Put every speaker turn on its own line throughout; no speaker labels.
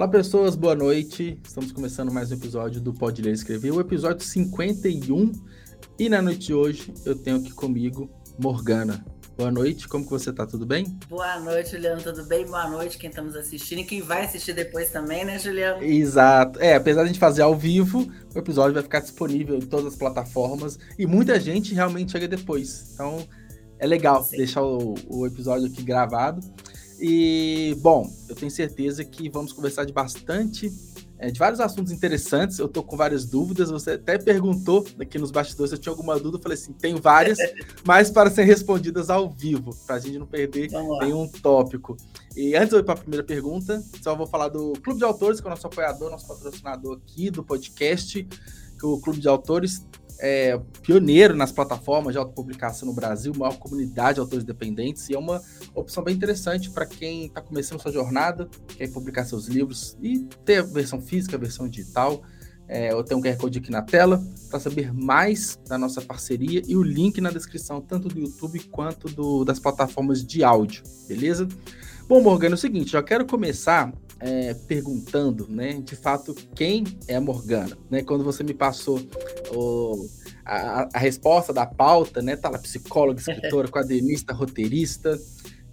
Olá, pessoas, boa noite. Estamos começando mais um episódio do Pode Ler e Escrever, o episódio 51. E na noite de hoje eu tenho aqui comigo Morgana. Boa noite, como que você tá? Tudo bem?
Boa noite, Juliano, tudo bem? Boa noite quem estamos assistindo e quem vai assistir depois também, né, Juliano?
Exato. É, apesar de a gente fazer ao vivo, o episódio vai ficar disponível em todas as plataformas e muita gente realmente chega depois. Então é legal Sim. deixar o, o episódio aqui gravado. E, bom, eu tenho certeza que vamos conversar de bastante, é, de vários assuntos interessantes. Eu tô com várias dúvidas. Você até perguntou aqui nos bastidores se eu tinha alguma dúvida. Eu falei assim: tenho várias, mas para serem respondidas ao vivo, para a gente não perder nenhum tópico. E antes de eu ir para a primeira pergunta, só vou falar do Clube de Autores, que é o nosso apoiador, nosso patrocinador aqui do podcast. Que o Clube de Autores é, pioneiro nas plataformas de autopublicação no Brasil, maior comunidade de autores independentes, e é uma opção bem interessante para quem está começando sua jornada, quer publicar seus livros e ter a versão física, a versão digital. É, eu tenho um QR Code aqui na tela para saber mais da nossa parceria e o link na descrição, tanto do YouTube quanto do, das plataformas de áudio, beleza? Bom, Morgana, é o seguinte, já quero começar é, perguntando, né, de fato, quem é a Morgana, né? Quando você me passou o, a, a, resposta da pauta, né, tá lá, psicóloga, escritora, quadrinista, roteirista,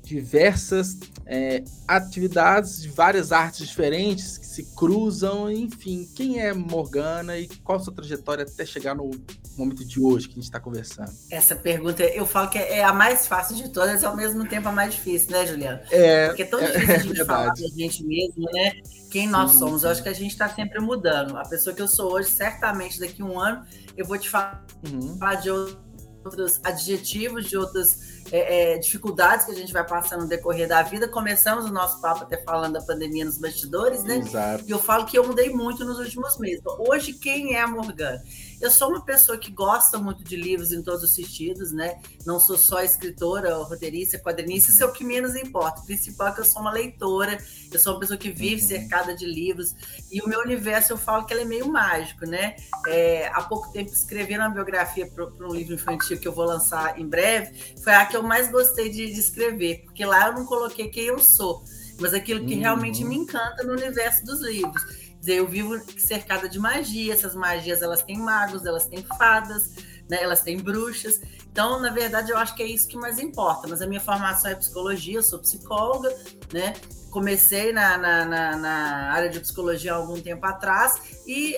diversas é, atividades de várias artes diferentes que se cruzam, enfim, quem é Morgana e qual a sua trajetória até chegar no momento de hoje que a gente está conversando?
Essa pergunta, eu falo que é a mais fácil de todas ao mesmo tempo a mais difícil, né, Juliana?
É,
Porque é tão difícil é, a gente é falar da gente mesmo, né? Quem nós sim, somos. Eu acho que a gente está sempre mudando. A pessoa que eu sou hoje, certamente daqui a um ano, eu vou te falar uhum. de outros adjetivos, de outras é, é, dificuldades que a gente vai passando no decorrer da vida. Começamos o nosso papo até falando da pandemia nos bastidores, né?
Exato.
E eu falo que eu mudei muito nos últimos meses. Hoje, quem é a Morgana? Eu sou uma pessoa que gosta muito de livros em todos os sentidos, né? Não sou só escritora, roteirista, quadrinista, isso é o que menos importa. O principal é que eu sou uma leitora, eu sou uma pessoa que vive uhum. cercada de livros, e o meu universo eu falo que ele é meio mágico, né? É, há pouco tempo escrevendo uma biografia para um livro infantil que eu vou lançar em breve, foi a que eu mais gostei de, de escrever, porque lá eu não coloquei quem eu sou, mas aquilo que uhum. realmente me encanta no universo dos livros dizer, eu vivo cercada de magia, essas magias elas têm magos, elas têm fadas, né? elas têm bruxas. Então, na verdade, eu acho que é isso que mais importa. Mas a minha formação é psicologia, eu sou psicóloga, né? Comecei na, na, na, na área de psicologia há algum tempo atrás e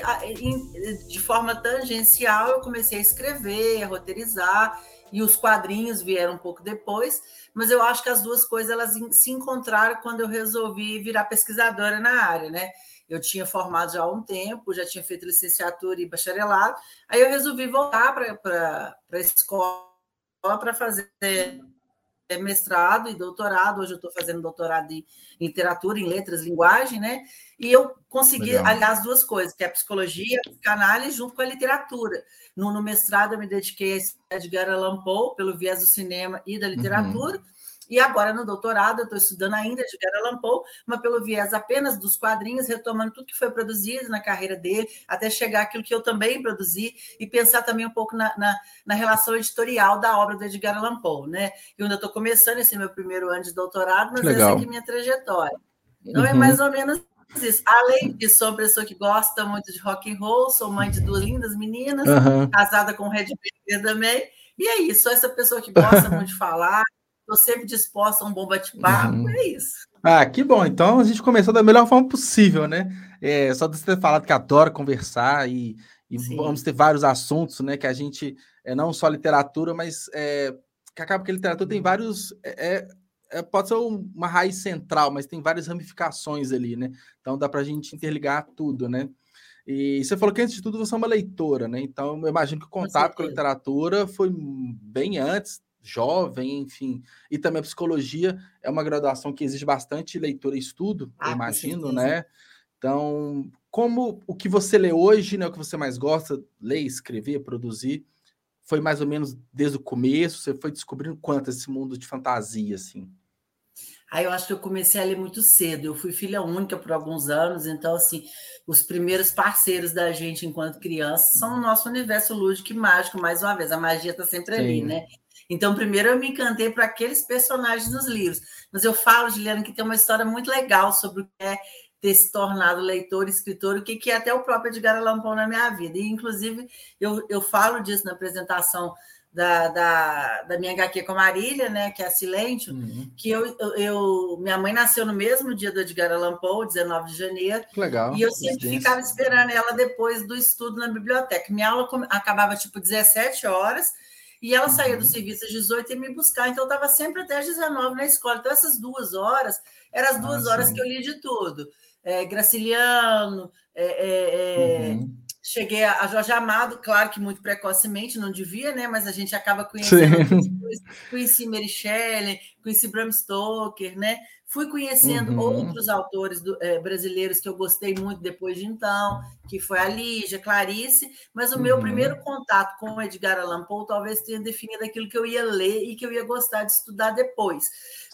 de forma tangencial eu comecei a escrever, a roteirizar e os quadrinhos vieram um pouco depois, mas eu acho que as duas coisas elas se encontraram quando eu resolvi virar pesquisadora na área, né? Eu tinha formado já há um tempo, já tinha feito licenciatura e bacharelado. Aí eu resolvi voltar para a escola para fazer mestrado e doutorado. Hoje eu estou fazendo doutorado em literatura, em letras, linguagem, né? E eu consegui Legal. aliás duas coisas, que é a psicologia, a psicanálise, junto com a literatura. No, no mestrado eu me dediquei a Edgar Allan Poe, pelo viés do cinema e da literatura. Uhum e agora, no doutorado, eu estou estudando ainda de Allan Poe, mas pelo viés apenas dos quadrinhos, retomando tudo que foi produzido na carreira dele, até chegar aquilo que eu também produzi, e pensar também um pouco na, na, na relação editorial da obra do Edgar Allan Poe. Né? Eu ainda estou começando esse meu primeiro ano de doutorado, mas Legal. essa aqui é a minha trajetória. Então, é uhum. é mais ou menos isso. Além disso, sou uma pessoa que gosta muito de rock and roll, sou mãe de duas lindas meninas, uhum. casada com o Red Baker também. E é isso, sou essa pessoa que gosta muito de falar, Estou sempre disposta a um bom bate-papo, uhum. é isso.
Ah, que bom. Então a gente começou da melhor forma possível, né? É, só de você ter falado que adora conversar e, e vamos ter vários assuntos, né? Que a gente é não só literatura, mas é, que acaba que a literatura tem vários. É, é, é pode ser uma raiz central, mas tem várias ramificações ali, né? Então dá para a gente interligar tudo, né? E você falou que antes de tudo você é uma leitora, né? Então eu imagino que o contato com, com a literatura foi bem antes jovem, enfim. E também a psicologia é uma graduação que exige bastante leitura e estudo, ah, eu imagino, né? Então, como o que você lê hoje, né, o que você mais gosta, ler, escrever, produzir, foi mais ou menos desde o começo, você foi descobrindo quanto esse mundo de fantasia, assim?
Aí eu acho que eu comecei a ler muito cedo. Eu fui filha única por alguns anos, então, assim, os primeiros parceiros da gente enquanto criança são o nosso universo lúdico e mágico, mais uma vez. A magia está sempre Sim. ali, né? Então, primeiro eu me encantei para aqueles personagens nos livros. Mas eu falo, Juliana, que tem uma história muito legal sobre o que é ter se tornado leitor, escritor, o que, que é até o próprio Edgar Allan Poe na minha vida. E, inclusive, eu, eu falo disso na apresentação da, da, da minha HQ com a Marília, né, que é a Silêncio, uhum. que eu, eu, eu, minha mãe nasceu no mesmo dia do Edgar Allan Poe, 19 de janeiro.
Legal.
E eu sempre ficava esperando ela depois do estudo na biblioteca. Minha aula acabava tipo 17 horas e ela uhum. saía do serviço às 18 e me buscar, então eu estava sempre até às 19 na escola. Então essas duas horas eram as duas ah, horas sim. que eu li de tudo. É, Graciliano, é, é, é uhum Cheguei a Jorge Amado, claro que muito precocemente, não devia, né? Mas a gente acaba conhecendo. Conheci Mary Shelley, conheci Bram Stoker, né? Fui conhecendo uhum. outros autores do, é, brasileiros que eu gostei muito depois de então, que foi a Lígia, Clarice, mas o uhum. meu primeiro contato com o Edgar Allan Poe talvez tenha definido aquilo que eu ia ler e que eu ia gostar de estudar depois.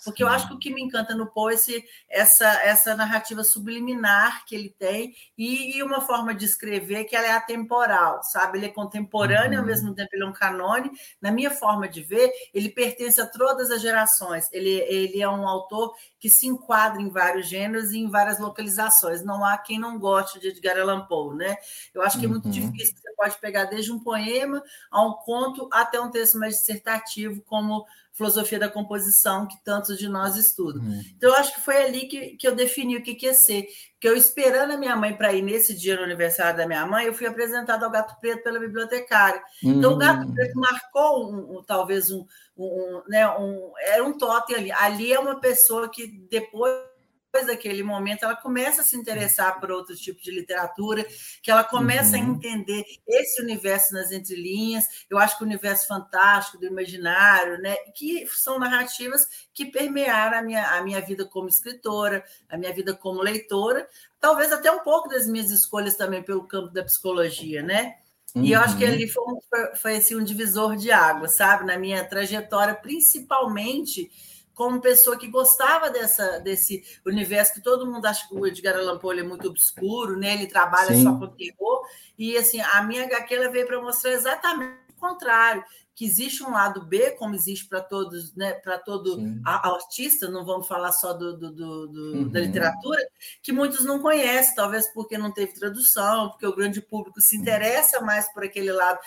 Porque eu acho que o que me encanta no Poe é essa, essa narrativa subliminar que ele tem e, e, uma forma de escrever que ela é atemporal, sabe? Ele é contemporâneo, uhum. ao mesmo tempo ele é um canone. Na minha forma de ver, ele pertence a todas as gerações. Ele, ele é um autor que se enquadra em vários gêneros e em várias localizações. Não há quem não goste de Edgar Allan Poe, né? Eu acho que é muito uhum. difícil. Você pode pegar desde um poema a um conto até um texto mais dissertativo, como filosofia da composição que tantos de nós estudam. Uhum. Então, eu acho que foi ali que, que eu defini o que, que ia ser. Que eu, esperando a minha mãe para ir nesse dia no aniversário da minha mãe, eu fui apresentada ao Gato Preto pela bibliotecária. Uhum. Então, o Gato Preto marcou, um, um, talvez, um, um, né, um... Era um totem ali. Ali é uma pessoa que depois depois daquele momento, ela começa a se interessar por outro tipo de literatura, que ela começa uhum. a entender esse universo nas entrelinhas. Eu acho que o universo fantástico, do imaginário, né, que são narrativas que permearam a minha, a minha vida como escritora, a minha vida como leitora, talvez até um pouco das minhas escolhas também pelo campo da psicologia, né? E eu acho que uhum. ali foi, foi, foi assim, um divisor de água, sabe? Na minha trajetória, principalmente como pessoa que gostava dessa, desse universo que todo mundo acha que o Edgar Allan Poe é muito obscuro, né? Ele trabalha Sim. só com terror. E assim, a minha HQ veio para mostrar exatamente o contrário, que existe um lado B, como existe para todos, né? Para todo a, artista, não vamos falar só do, do, do, do uhum. da literatura, que muitos não conhecem, talvez porque não teve tradução, porque o grande público se interessa mais por aquele lado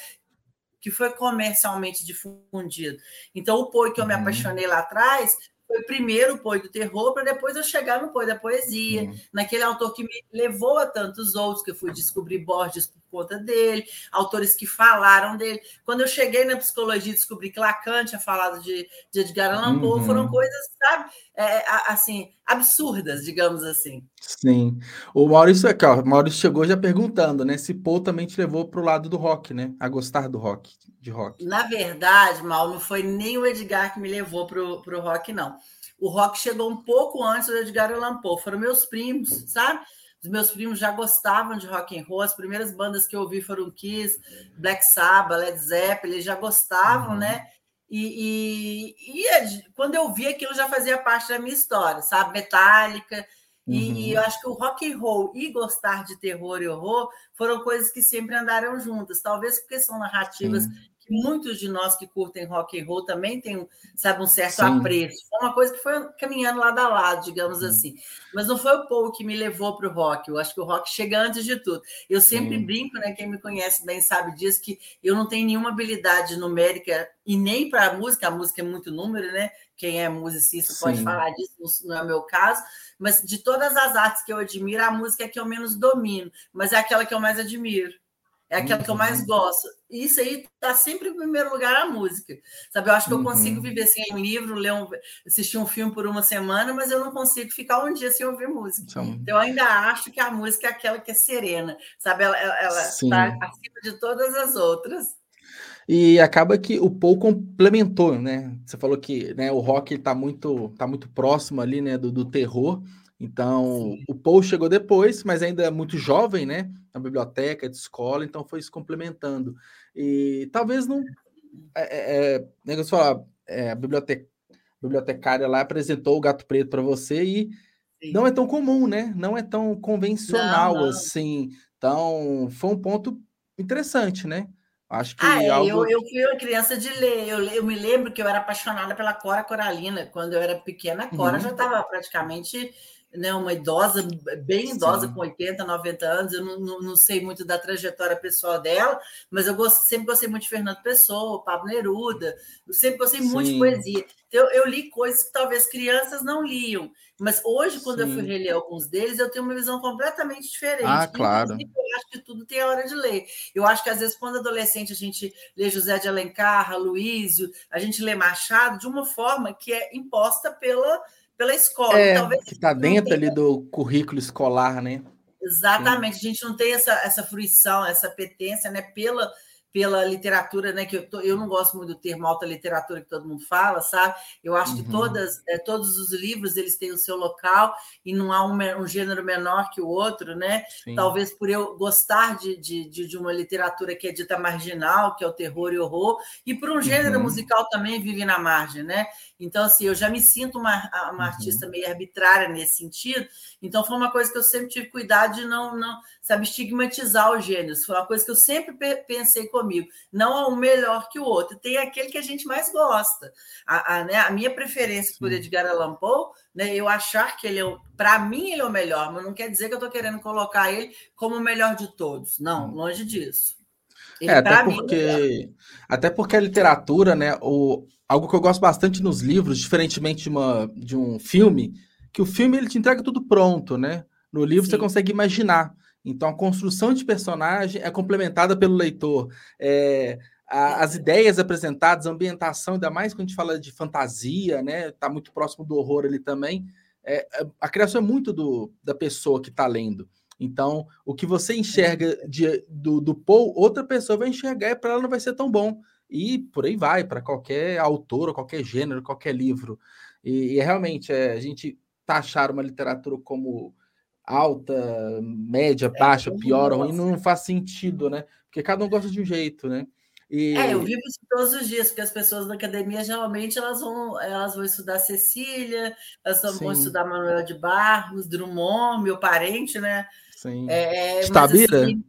que foi comercialmente difundido. Então, o Poe que eu me uhum. apaixonei lá atrás foi primeiro o Poe do terror, para depois eu chegar no Poe da poesia, uhum. naquele autor que me levou a tantos outros, que eu fui descobrir Borges por conta dele, autores que falaram dele. Quando eu cheguei na psicologia descobri que Lacan tinha falado de, de Edgar Allan Poe, uhum. foram coisas, sabe, é, assim, absurdas, digamos assim.
Sim. O Maurício aqui, ó, o Maurício chegou já perguntando, né, se Poe também te levou para o lado do rock, né, a gostar do rock de rock?
Na verdade, Mal, não foi nem o Edgar que me levou para o rock, não. O rock chegou um pouco antes do Edgar Allan Poe, foram meus primos, sabe? Os meus primos já gostavam de rock and roll, as primeiras bandas que eu ouvi foram Kiss, Black Sabbath, Led Zeppelin, eles já gostavam, uhum. né? E, e, e, quando eu vi aquilo já fazia parte da minha história, sabe? Metallica, Uhum. E, eu acho que o rock and roll e gostar de terror e horror foram coisas que sempre andaram juntas. Talvez porque são narrativas Sim. Muitos de nós que curtem rock and roll também têm, sabe, um certo Sim. apreço. Foi uma coisa que foi caminhando lado a lado, digamos assim. Mas não foi o Paul que me levou para o rock. Eu acho que o rock chega antes de tudo. Eu sempre Sim. brinco, né? Quem me conhece bem sabe disso, que eu não tenho nenhuma habilidade numérica e nem para a música. A música é muito número, né? Quem é musicista pode falar disso, não é o meu caso mas de todas as artes que eu admiro, a música é que eu menos domino, mas é aquela que eu mais admiro. É aquela uhum. que eu mais uhum. gosto. E isso aí está sempre em primeiro lugar a música. Sabe, eu acho que eu consigo uhum. viver sem um livro, ler um, assistir um filme por uma semana, mas eu não consigo ficar um dia sem ouvir música. Então, eu ainda acho que a música é aquela que é serena, sabe? Ela está acima de todas as outras.
E acaba que o Paul complementou, né? Você falou que né, o rock está muito, tá muito próximo ali, né, do, do terror. Então, Sim. o Paul chegou depois, mas ainda é muito jovem, né? Na biblioteca, de escola, então foi se complementando. E talvez não. É, é, é negócio falar, é, a biblioteca, bibliotecária lá apresentou o gato preto para você e Sim. não é tão comum, né? Não é tão convencional não, não. assim. Então, foi um ponto interessante, né? Acho que
ah, é, algo... eu, eu fui uma criança de ler. Eu, eu me lembro que eu era apaixonada pela Cora Coralina. Quando eu era pequena, a Cora uhum. já estava praticamente né, uma idosa, bem idosa, Sim. com 80, 90 anos. Eu não, não, não, sei muito da trajetória pessoal dela, mas eu gosto, sempre gostei muito de Fernando Pessoa, Pablo Neruda, eu sempre gostei Sim. muito de poesia. Então, eu li coisas que talvez crianças não liam, mas hoje, quando Sim. eu fui reler alguns deles, eu tenho uma visão completamente diferente.
Ah, claro.
eu acho que tudo tem a hora de ler. Eu acho que, às vezes, quando adolescente, a gente lê José de Alencar, Luísio, a gente lê Machado de uma forma que é imposta pela pela escola.
É, Talvez que está dentro ali do currículo escolar, né?
Exatamente, Sim. a gente não tem essa, essa fruição, essa petência, né, pela pela literatura, né? Que eu, tô, eu não gosto muito do termo alta literatura que todo mundo fala, sabe? Eu acho uhum. que todas, é, todos os livros eles têm o seu local e não há um, um gênero menor que o outro, né? Sim. Talvez por eu gostar de, de, de, uma literatura que é dita marginal, que é o terror e horror, e por um gênero uhum. musical também vive na margem, né? Então, assim, eu já me sinto uma, uma uhum. artista meio arbitrária nesse sentido. Então, foi uma coisa que eu sempre tive cuidado de não, não sabe, estigmatizar os gêneros. Foi uma coisa que eu sempre pensei comigo. Não há um melhor que o outro. Tem aquele que a gente mais gosta. A, a, né, a minha preferência por Edgar Allan Poe, né, eu achar que ele é, para mim, ele é o melhor, mas não quer dizer que eu estou querendo colocar ele como o melhor de todos. Não, longe disso.
Ele, é, até porque, mim, é até porque a literatura, né, o, algo que eu gosto bastante nos livros, diferentemente de, uma, de um filme, que o filme ele te entrega tudo pronto, né? No livro Sim. você consegue imaginar. Então a construção de personagem é complementada pelo leitor. É, a, as ideias apresentadas, a ambientação, ainda mais quando a gente fala de fantasia, né? Tá muito próximo do horror ali também. É, é a criação é muito do, da pessoa que está lendo. Então, o que você enxerga de, do, do Paul, outra pessoa vai enxergar e para ela não vai ser tão bom. E por aí vai, para qualquer autor, qualquer gênero, qualquer livro. E, e realmente, é, a gente taxar uma literatura como alta, média, é, baixa, pior, ruim, não faz sentido, né? Porque cada um gosta de um jeito, né?
E... É, eu vivo isso todos os dias, porque as pessoas na academia geralmente elas vão, elas vão estudar Cecília, elas vão estudar Manuel de Barros, Drummond, meu parente, né?
Sim. É, Estabira? Assim,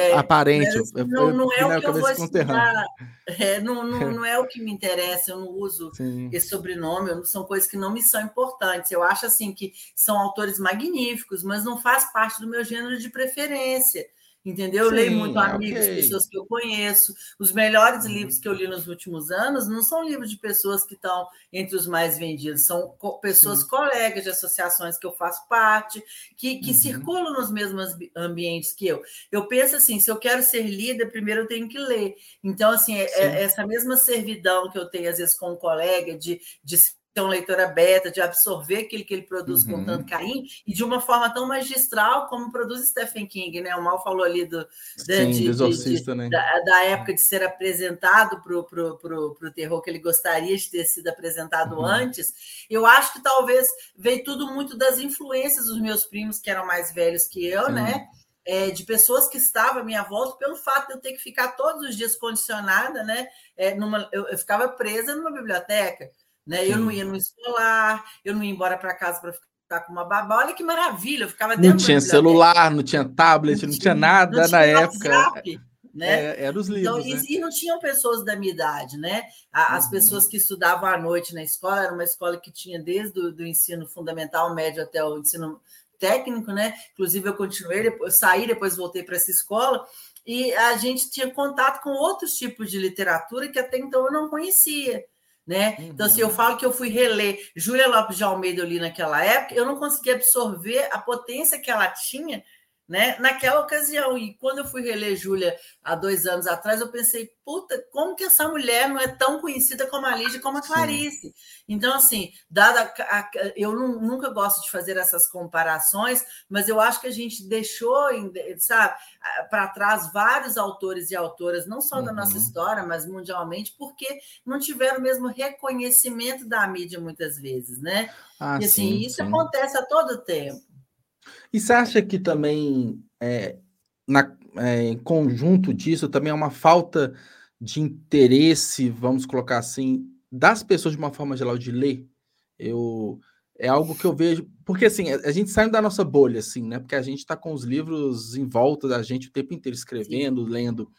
é, aparente.
Não, não, é o que eu vou estudar. É, não, não, não, é o que me interessa, eu não uso Sim. esse sobrenome, são coisas que não me são importantes. Eu acho assim que são autores magníficos, mas não faz parte do meu gênero de preferência entendeu? Eu Sim, leio muito amigos, okay. pessoas que eu conheço. Os melhores uhum. livros que eu li nos últimos anos não são livros de pessoas que estão entre os mais vendidos, são pessoas Sim. colegas de associações que eu faço parte, que, que uhum. circulam nos mesmos ambientes que eu. Eu penso assim, se eu quero ser líder, primeiro eu tenho que ler. Então, assim, é, é essa mesma servidão que eu tenho, às vezes, com um colega, de, de ser um leitor aberto, de absorver aquilo que ele produz uhum. com tanto carinho, e de uma forma tão magistral como produz Stephen King, né? O Mal falou ali do,
Sim, de, de,
né? da, da, época de ser apresentado para o pro, pro, pro terror que ele gostaria de ter sido apresentado uhum. antes. Eu acho que talvez veio tudo muito das influências dos meus primos, que eram mais velhos que eu, Sim. né? É, de pessoas que estavam à minha volta, pelo fato de eu ter que ficar todos os dias condicionada, né? É, numa, eu, eu ficava presa numa biblioteca. Né? Eu não ia no escolar, eu não ia embora para casa para ficar com uma babá. Olha que maravilha, eu ficava
dentro Não tinha celular, não tinha tablet, não, não tinha, nada não tinha na época.
WhatsApp, né?
É, era os livros.
Então,
né?
e, não tinham pessoas da minha idade, né? As uhum. pessoas que estudavam à noite na escola, era uma escola que tinha desde o do ensino fundamental, médio até o ensino técnico, né? Inclusive, eu continuei, depois, saí, depois voltei para essa escola, e a gente tinha contato com outros tipos de literatura que até então eu não conhecia né? Uhum. Então, se assim, eu falo que eu fui reler Júlia Lopes de Almeida ali naquela época, eu não consegui absorver a potência que ela tinha né? Naquela ocasião, e quando eu fui reler Júlia há dois anos atrás, eu pensei, puta, como que essa mulher não é tão conhecida como a Lídia como a Clarice? Sim. Então, assim, dada a, a, eu não, nunca gosto de fazer essas comparações, mas eu acho que a gente deixou, sabe, para trás vários autores e autoras, não só uhum. da nossa história, mas mundialmente, porque não tiveram o mesmo reconhecimento da mídia muitas vezes, né? Ah, e assim, sim, isso sim. acontece a todo tempo.
E você acha que também, é, na, é, em conjunto disso, também é uma falta de interesse, vamos colocar assim, das pessoas de uma forma geral de ler? Eu é algo que eu vejo, porque assim, a, gente sai da nossa bolha, assim, né? Porque a gente está com os livros em volta da gente o tempo inteiro escrevendo, Sim. lendo,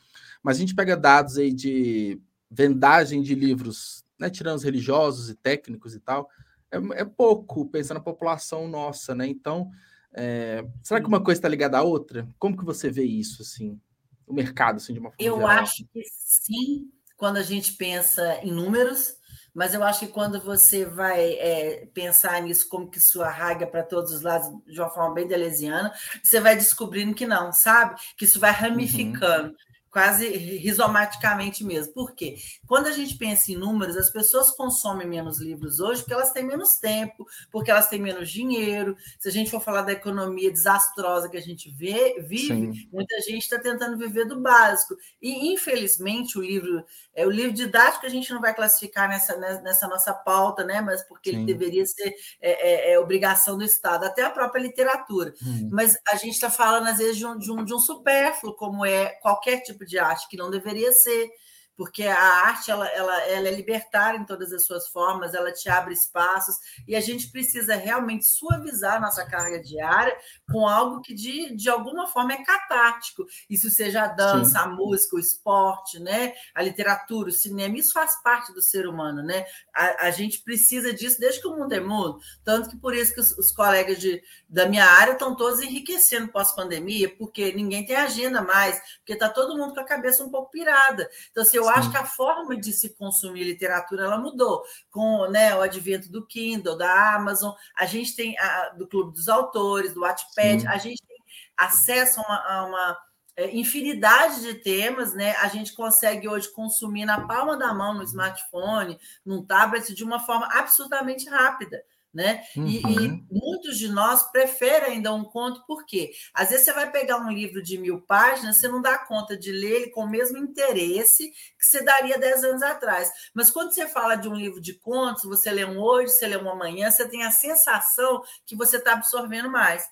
mas a gente pega dados aí de vendagem de livros, né? Tirando os religiosos e técnicos e tal, é, é pouco, pensando na população nossa, né? Então, é, será que uma coisa está ligada à outra? Como que você vê isso, assim, o mercado, assim, de uma forma
Eu
geral?
acho que sim, quando a gente pensa em números, mas eu acho que quando você vai é, pensar nisso, como que isso arraiga para todos os lados de uma forma bem delesiana, você vai descobrindo que não, sabe? Que isso vai uhum. ramificando. Uhum quase rizomaticamente mesmo. Por quê? Quando a gente pensa em números, as pessoas consomem menos livros hoje porque elas têm menos tempo, porque elas têm menos dinheiro. Se a gente for falar da economia desastrosa que a gente vê, vive, Sim. muita gente está tentando viver do básico. E, infelizmente, o livro, é o livro didático a gente não vai classificar nessa, nessa nossa pauta, né? Mas porque Sim. ele deveria ser é, é, é, obrigação do Estado, até a própria literatura. Hum. Mas a gente está falando, às vezes, de um, de um, de um supérfluo, como é qualquer tipo tipo de arte, que não deveria ser, porque a arte ela, ela, ela é libertária em todas as suas formas, ela te abre espaços, e a gente precisa realmente suavizar nossa carga diária com algo que de, de alguma forma é catártico. Isso seja a dança, Sim. a música, o esporte, né? a literatura, o cinema, isso faz parte do ser humano. Né? A, a gente precisa disso desde que o mundo é mundo. Tanto que por isso que os, os colegas de, da minha área estão todos enriquecendo pós-pandemia, porque ninguém tem agenda mais, porque está todo mundo com a cabeça um pouco pirada. Então, assim, eu Sim. acho que a forma de se consumir literatura ela mudou. Com né, o advento do Kindle, da Amazon, a gente tem a, do Clube dos Autores, do Wattpad, Sim. a gente tem acesso a uma, a uma é, infinidade de temas, né? A gente consegue hoje consumir na palma da mão, no smartphone, num tablet, de uma forma absolutamente rápida né? Uhum. E, e, uhum. muitos de nós preferem ainda um conto, porque às vezes você vai pegar um livro de mil páginas, você não dá conta de ler ele com o mesmo interesse que você daria dez anos atrás. Mas quando você fala de um livro de contos, você lê um hoje, você lê um amanhã, você tem a sensação que você está absorvendo mais.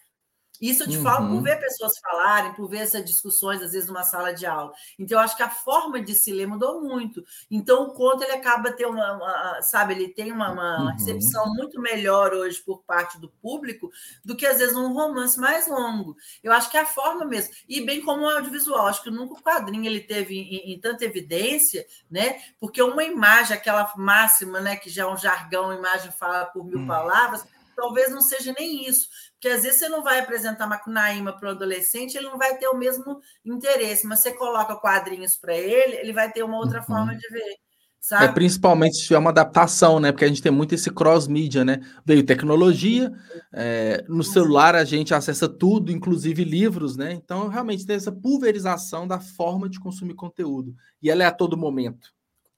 Isso eu te uhum. falo por uhum. ver pessoas falarem, por ver essas discussões, às vezes, numa sala de aula. Então, eu acho que a forma de se ler mudou muito. Então, o conto, ele acaba ter uma, uma sabe, ele tem uma, uma uhum. recepção muito melhor hoje por parte do público do que, às vezes, um romance mais longo. Eu acho que é a forma mesmo. E bem como o audiovisual, acho que nunca o quadrinho ele teve em, em tanta evidência, né? Porque uma imagem, aquela máxima, né, que já é um jargão, imagem fala por mil hum. palavras, talvez não seja nem isso. Porque às vezes você não vai apresentar Macunaíma para o adolescente, ele não vai ter o mesmo interesse, mas você coloca quadrinhos para ele, ele vai ter uma outra uhum. forma de ver. Sabe?
É, principalmente se é uma adaptação, né? Porque a gente tem muito esse cross-mídia, né? Veio tecnologia, é, no celular a gente acessa tudo, inclusive livros, né? Então, realmente tem essa pulverização da forma de consumir conteúdo. E ela é a todo momento.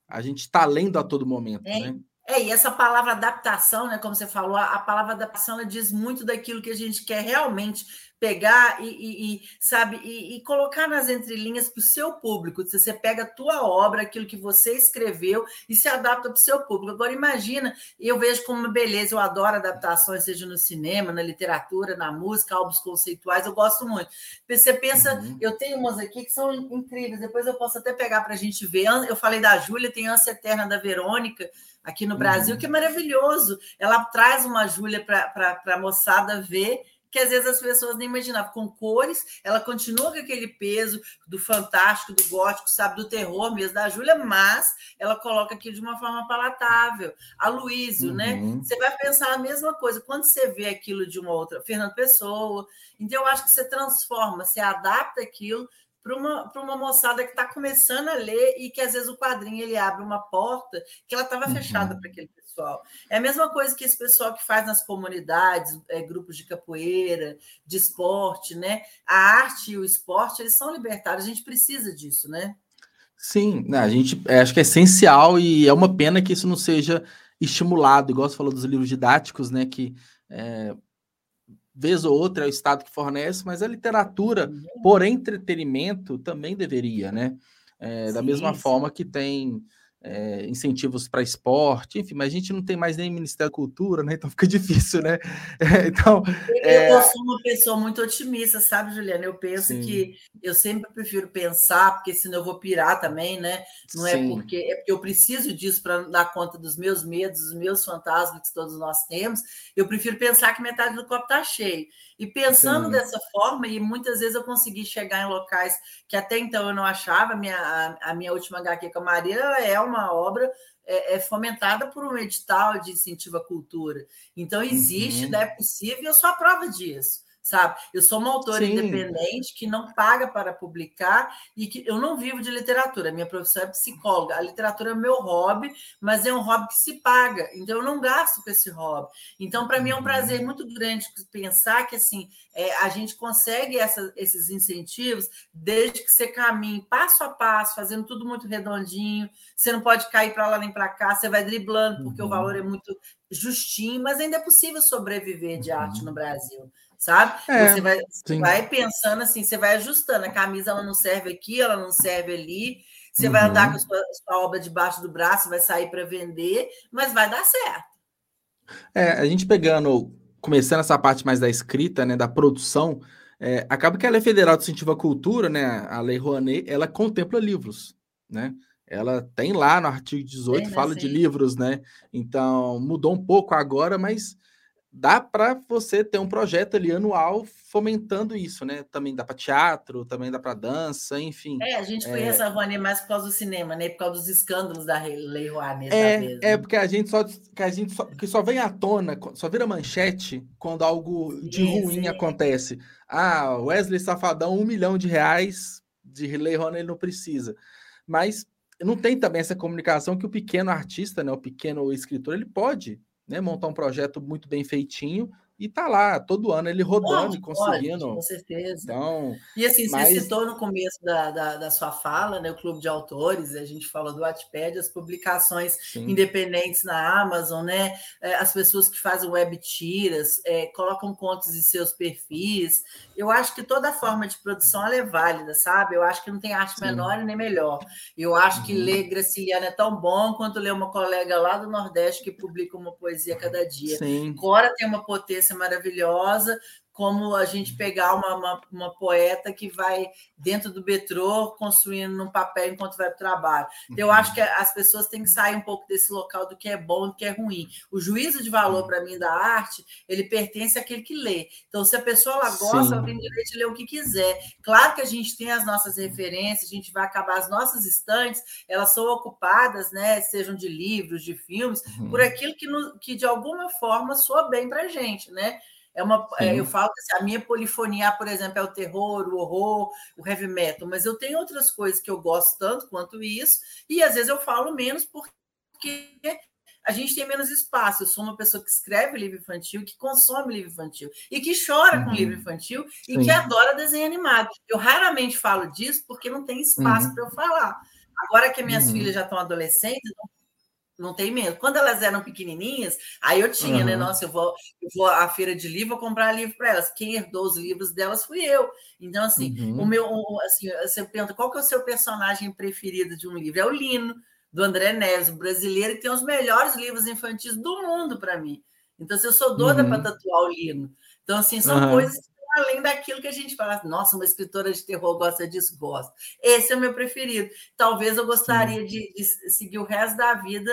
A gente está lendo a todo momento, é. né?
É, e essa palavra adaptação, né, como você falou, a, palavra adaptação diz muito daquilo que a gente quer realmente pegar e, e, e sabe, e, e, colocar nas entrelinhas para o seu público. Você pega a tua obra, aquilo que você escreveu, e se adapta para o seu público. Agora, imagina, eu vejo como uma beleza, eu adoro adaptações, seja no cinema, na literatura, na música, álbuns conceituais, eu gosto muito. Você pensa, uhum. eu tenho umas aqui que são incríveis, depois eu posso até pegar para a gente ver. Eu falei da Júlia, tem Ânsia Eterna da Verônica, aqui no Brasil, uhum. que é maravilhoso. Ela traz uma Júlia para a moçada ver que às vezes as pessoas nem imaginavam. Com cores, ela continua com aquele peso do fantástico, do gótico, sabe, do terror mesmo da Júlia, mas ela coloca aqui de uma forma palatável. A Luísio, né? uhum. né? Você vai pensar a mesma coisa. Quando você vê aquilo de uma outra, Fernando Pessoa, então eu acho que você transforma, você adapta aquilo para uma, uma moçada que está começando a ler e que às vezes o quadrinho ele abre uma porta que ela estava uhum. fechada para aquele pessoal. É a mesma coisa que esse pessoal que faz nas comunidades, é, grupos de capoeira, de esporte, né? A arte e o esporte, eles são libertários, a gente precisa disso, né?
Sim, né, a gente é, acho que é essencial e é uma pena que isso não seja estimulado, igual você falou dos livros didáticos, né? Que é, vez ou outra é o Estado que fornece, mas a literatura, uhum. por entretenimento, também deveria, né? É, da mesma forma que tem é, incentivos para esporte, enfim, mas a gente não tem mais nem Ministério da Cultura, né? Então fica difícil, né? É, então,
é... Eu sou uma pessoa muito otimista, sabe, Juliana? Eu penso Sim. que eu sempre prefiro pensar, porque senão eu vou pirar também, né? Não é Sim. é porque é porque eu preciso disso para dar conta dos meus medos, dos meus fantasmas que todos nós temos. Eu prefiro pensar que metade do copo está cheio. E pensando Sim. dessa forma, e muitas vezes eu consegui chegar em locais que até então eu não achava, a minha, a, a minha última HQ com a Maria é uma obra é, é, fomentada por um edital de incentivo à cultura. Então, existe, uhum. né, é possível, eu sou a prova disso sabe? Eu sou uma autora Sim. independente que não paga para publicar e que eu não vivo de literatura. Minha profissão é psicóloga. A literatura é meu hobby, mas é um hobby que se paga. Então eu não gasto com esse hobby. Então para mim é um prazer uhum. muito grande pensar que assim é, a gente consegue essa, esses incentivos desde que você caminhe passo a passo, fazendo tudo muito redondinho. Você não pode cair para lá nem para cá. Você vai driblando porque uhum. o valor é muito justinho, mas ainda é possível sobreviver de arte uhum. no Brasil sabe? É, você vai, vai, pensando assim, você vai ajustando. A camisa ela não serve aqui, ela não serve ali. Você uhum. vai andar com a sua, sua, obra debaixo do braço, vai sair para vender, mas vai dar certo.
É, a gente pegando, começando essa parte mais da escrita, né, da produção, é, acaba que a Lei Federal de Incentivo à Cultura, né, a Lei Rouanet, ela contempla livros, né? Ela tem lá no artigo 18, é, fala sim. de livros, né? Então, mudou um pouco agora, mas dá para você ter um projeto ali anual fomentando isso, né? Também dá para teatro, também dá para dança, enfim.
É, a gente foi é... Rouanet mais por causa do cinema, né? Por causa dos escândalos da Lei Rouanet.
É, vez, é né? porque a gente só que a gente só, que só vem à tona, só vira manchete quando algo de sim, ruim sim. acontece. Ah, Wesley Safadão, um milhão de reais de Lei Rouanet não precisa. Mas não tem também essa comunicação que o pequeno artista, né, o pequeno escritor, ele pode né, montar um projeto muito bem feitinho e tá lá todo ano ele rodando e conseguindo. Pode,
com certeza.
Então,
e assim, mas... você citou no começo da, da, da, sua fala, né, o Clube de Autores, a gente falou do Wattpad, as publicações Sim. independentes na Amazon, né, é, as pessoas que fazem web tiras, é, colocam contos em seus perfis. Eu acho que toda forma de produção é válida, sabe? Eu acho que não tem arte Sim. menor nem melhor. Eu acho uhum. que ler Graciliano é tão bom quanto ler uma colega lá do Nordeste que publica uma poesia cada dia. Sim. Cora tem uma potência maravilhosa, como a gente pegar uma, uma, uma, poeta que vai dentro do metrô construindo num papel enquanto vai para o trabalho. Eu uhum. acho que as pessoas têm que sair um pouco desse local do que é bom e do que é ruim. O juízo de valor, para mim, da arte, ele pertence àquele que lê. Então, se a pessoa ela gosta, Sim. ela tem direito de ler o que quiser. Claro que a gente tem as nossas referências, a gente vai acabar as nossas estantes, elas são ocupadas, né, sejam de livros, de filmes, uhum. por aquilo que, no, que de alguma forma soa bem para a gente, né? É uma, é, eu falo que assim, a minha polifonia, por exemplo, é o terror, o horror, o heavy metal, mas eu tenho outras coisas que eu gosto tanto quanto isso, e às vezes eu falo menos porque a gente tem menos espaço. Eu sou uma pessoa que escreve livro infantil, que consome livro infantil e que chora uhum. com livro infantil e Sim. que adora desenho animado. Eu raramente falo disso porque não tem espaço uhum. para eu falar. Agora que minhas uhum. filhas já estão adolescentes, não não tem medo. Quando elas eram pequenininhas, aí eu tinha, uhum. né? Nossa, eu vou, eu vou à feira de livro, vou comprar livro para elas. Quem herdou os livros delas fui eu. Então, assim, uhum. o meu, assim, você pergunta qual que é o seu personagem preferido de um livro? É o Lino, do André Neves, brasileiro, que tem os melhores livros infantis do mundo para mim. Então, se eu sou doida uhum. para tatuar o Lino. Então, assim, são coisas além daquilo que a gente fala, nossa, uma escritora de terror gosta disso, gosta. Esse é o meu preferido. Talvez eu gostaria de, de, seguir o resto da vida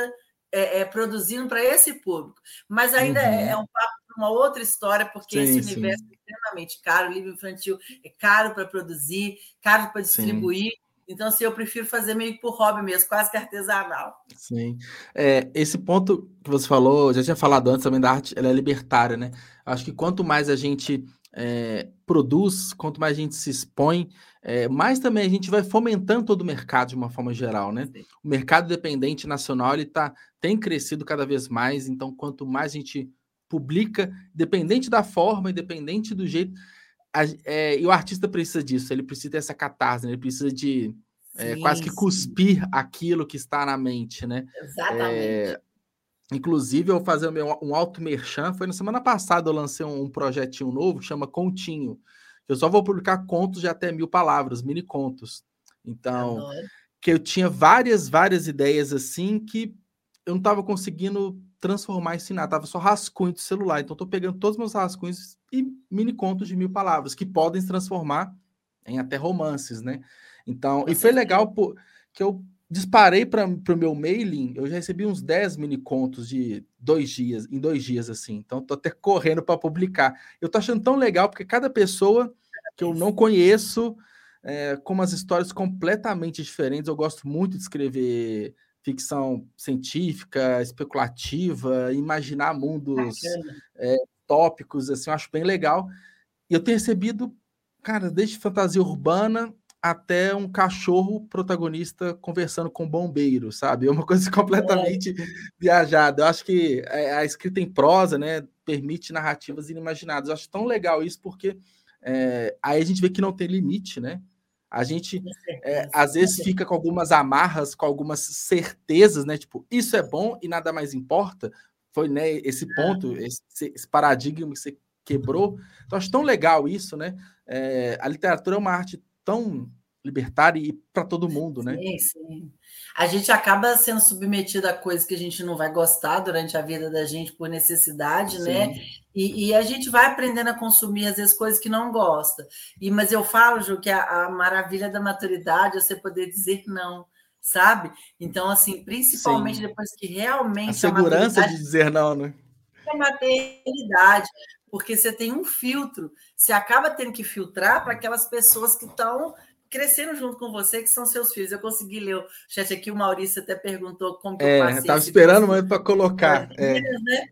é, é, produzindo para esse público. Mas ainda é, uhum. é, um papo para uma outra história, porque sim, esse universo sim. é extremamente caro. O livro infantil é caro para produzir, caro para distribuir. Sim. Então, assim, eu prefiro fazer meio que por hobby mesmo, quase que artesanal.
Sim. É, esse ponto que você falou, já tinha falado antes também da arte, ela é libertária, né? Acho que quanto mais a gente é, produz, quanto mais a gente se expõe, é, mais também a gente vai fomentando todo o mercado de uma forma geral, né? O mercado dependente nacional ele tá, tem crescido cada vez mais, então quanto mais a gente publica, dependente da forma, independente do jeito, a, é, e o artista precisa disso, ele precisa dessa catarse, né? ele precisa de é, quase que cuspir aquilo que está na mente, né?
Exatamente.
Inclusive, eu vou fazer um alto merchan. Foi na semana passada eu lancei um, projetinho novo, chama Continho. Eu só vou publicar contos de até mil palavras, mini contos. Então, Adoro. que eu tinha várias, várias ideias assim que eu não estava conseguindo transformar isso em nada. Tava só rascunho de celular. Então, estou pegando todos os meus rascunhos e mini contos de mil palavras que podem se transformar em até romances, né? Então, e foi legal por, que eu disparei para o meu mailing, eu já recebi uns 10 mini contos de dois dias, em dois dias, assim. Então, tô até correndo para publicar. Eu tô achando tão legal, porque cada pessoa que eu não conheço, é, com umas histórias completamente diferentes. Eu gosto muito de escrever ficção científica, especulativa, imaginar mundos é, tópicos, assim, eu acho bem legal. E eu tenho recebido, cara, desde fantasia urbana até um cachorro protagonista conversando com um bombeiro, sabe? É uma coisa completamente é. viajada. Eu acho que é, a escrita em prosa, né, permite narrativas inimaginadas. Eu acho tão legal isso porque é, aí a gente vê que não tem limite, né? A gente é, às vezes fica com algumas amarras, com algumas certezas, né? Tipo, isso é bom e nada mais importa. Foi né, esse ponto, esse, esse paradigma que você quebrou. Então, acho tão legal isso, né? É, a literatura é uma arte tão libertária e para todo mundo, né?
Sim, sim. A gente acaba sendo submetido a coisas que a gente não vai gostar durante a vida da gente por necessidade, né? sim. né? E, e, a gente vai aprendendo a consumir, às vezes, coisas que não gosta. E, mas eu falo, Ju, que a, a maravilha da maturidade é você poder dizer não sabe? Então, assim, principalmente Sim. depois que realmente. A
segurança a de dizer não, né?
A maternidade, porque você tem um filtro, você acaba tendo que filtrar para aquelas pessoas que estão crescendo junto com você, que são seus filhos. Eu consegui ler o chat aqui, o Maurício até perguntou como que
é, eu passei. Estava esperando muito para colocar. É.
Né?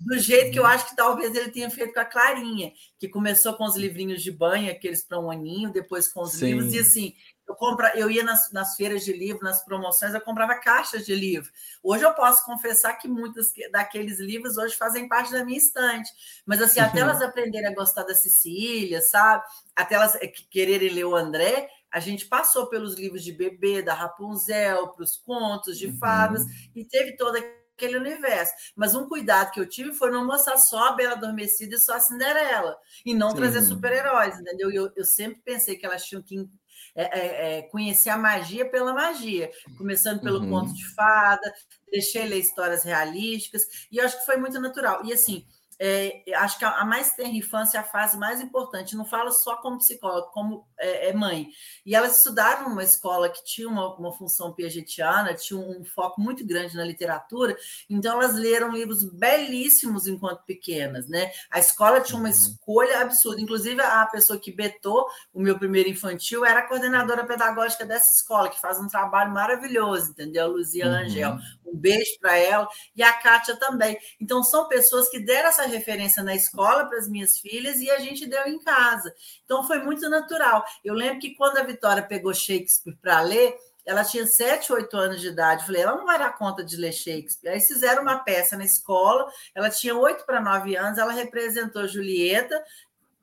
Do jeito que eu acho que talvez ele tenha feito com a Clarinha, que começou com os livrinhos de banho, aqueles para um aninho, depois com os Sim. livros, e assim, eu, compra, eu ia nas, nas, feiras de livro, nas promoções, eu comprava caixas de livro. Hoje eu posso confessar que muitos daqueles livros hoje fazem parte da minha estante. Mas assim, até elas aprenderem a gostar da Cecília, sabe? Até elas eh, quererem ler o André, a gente passou pelos livros de bebê, da Rapunzel, para os contos de fadas, uhum. e teve todo aquele universo. Mas um cuidado que eu tive foi não mostrar só a Bela Adormecida e só a Cinderela, e não Sim. trazer super-heróis, entendeu? Eu, eu sempre pensei que elas tinham que é, é, é, conhecer a magia pela magia, começando pelo uhum. conto de fada, deixei ler histórias realísticas, e eu acho que foi muito natural. E assim, é, acho que a, mais tenra infância é a fase mais importante. Não falo só como psicóloga, como é, é, mãe. E elas estudaram numa escola que tinha uma, uma função piagetiana, tinha um, um, foco muito grande na literatura, então elas leram livros belíssimos enquanto pequenas. Né? A escola tinha uma uhum. escolha absurda. Inclusive, a pessoa que betou o meu primeiro infantil era a coordenadora pedagógica dessa escola, que faz um trabalho maravilhoso, entendeu? Luzia uhum. Angel. Um beijo para ela. E a Kátia também. Então, são pessoas que deram essa referência na escola para as minhas filhas e a gente deu em casa. Então foi muito natural. Eu lembro que quando a Vitória pegou Shakespeare para ler, ela tinha 7, 8 anos de idade. falei, ela não vai dar conta de ler Shakespeare. Aí fizeram uma peça na escola, ela tinha 8 para 9 anos, ela representou Julieta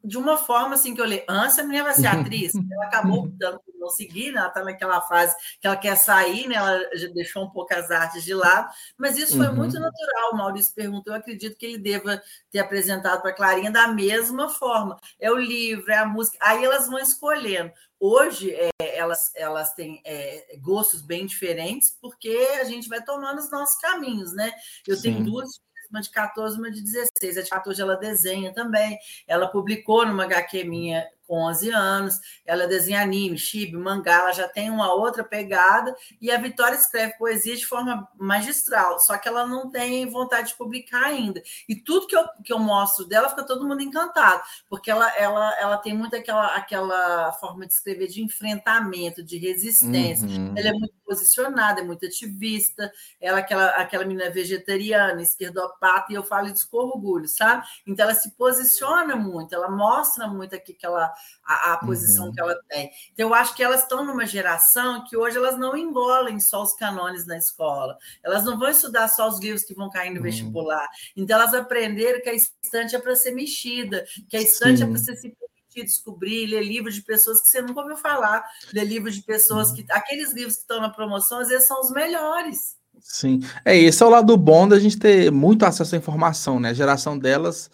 de uma forma assim que eu olhei, essa menina vai ser atriz. Ela acabou dando não seguir, né? ela está naquela fase que ela quer sair, né? ela já deixou um pouco as artes de lado, mas isso foi uhum. muito natural. O Maurício perguntou, eu acredito que ele deva ter apresentado para a Clarinha da mesma forma. É o livro, é a música, aí elas vão escolhendo. Hoje é, elas, elas têm é, gostos bem diferentes, porque a gente vai tomando os nossos caminhos, né? Eu Sim. tenho duas uma de 14 uma de 16. A de 14 ela desenha também. Ela publicou numa HQ minha com 11 anos, ela desenha anime, chibi, mangá, ela já tem uma outra pegada, e a Vitória escreve poesia de forma magistral, só que ela não tem vontade de publicar ainda. E tudo que eu, que eu mostro dela, fica todo mundo encantado, porque ela, ela, ela tem muito aquela, aquela forma de escrever de enfrentamento, de resistência. Uhum. Ela é muito posicionada, é muito ativista, ela é aquela, aquela menina vegetariana, esquerdopata, e eu falo isso com orgulho, sabe? Então ela se posiciona muito, ela mostra muito aqui que ela a, a posição uhum. que ela tem. Então, eu acho que elas estão numa geração que hoje elas não engolem só os canones na escola. Elas não vão estudar só os livros que vão cair no uhum. vestibular. Então, elas aprenderam que a estante é para ser mexida, que a estante é Sim. é para você se permitir descobrir, ler livros de pessoas que você nunca ouviu falar, ler livros de pessoas que. Aqueles livros que estão na promoção, às vezes são os melhores.
Sim, é esse é o lado bom da gente ter muito acesso à informação, né? A geração delas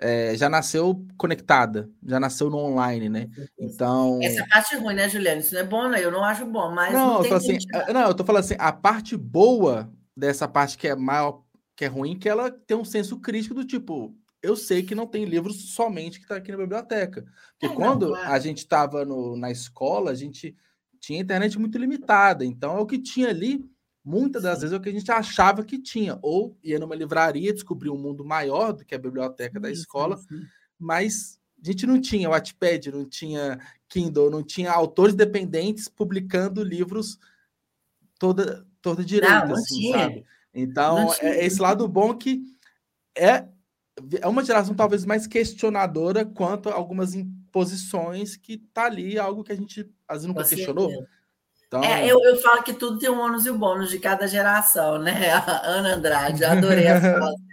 é, já nasceu conectada, já nasceu no online, né? Então.
Essa parte ruim, né, Juliana? Isso não é bom, né? Eu não acho bom, mas.
Não, não, eu, assim, não eu tô falando assim, a parte boa dessa parte que é maior, que é ruim, que ela tem um senso crítico do tipo. Eu sei que não tem livros somente que está aqui na biblioteca. Porque é, quando não, claro. a gente estava na escola, a gente tinha internet muito limitada. Então, é o que tinha ali Muitas das vezes é o que a gente achava que tinha, ou ia numa livraria, descobrir um mundo maior do que a biblioteca da escola, mas a gente não tinha Wattpad, não tinha Kindle, não tinha autores dependentes publicando livros toda, torta direita, assim, sabe? Então, é esse lado bom que é, é uma geração talvez mais questionadora quanto a algumas imposições que tá ali, algo que a gente às vezes nunca Com questionou.
Então... É, eu, eu falo que tudo tem um ônus e o um bônus de cada geração, né? A Ana Andrade, adorei a frase.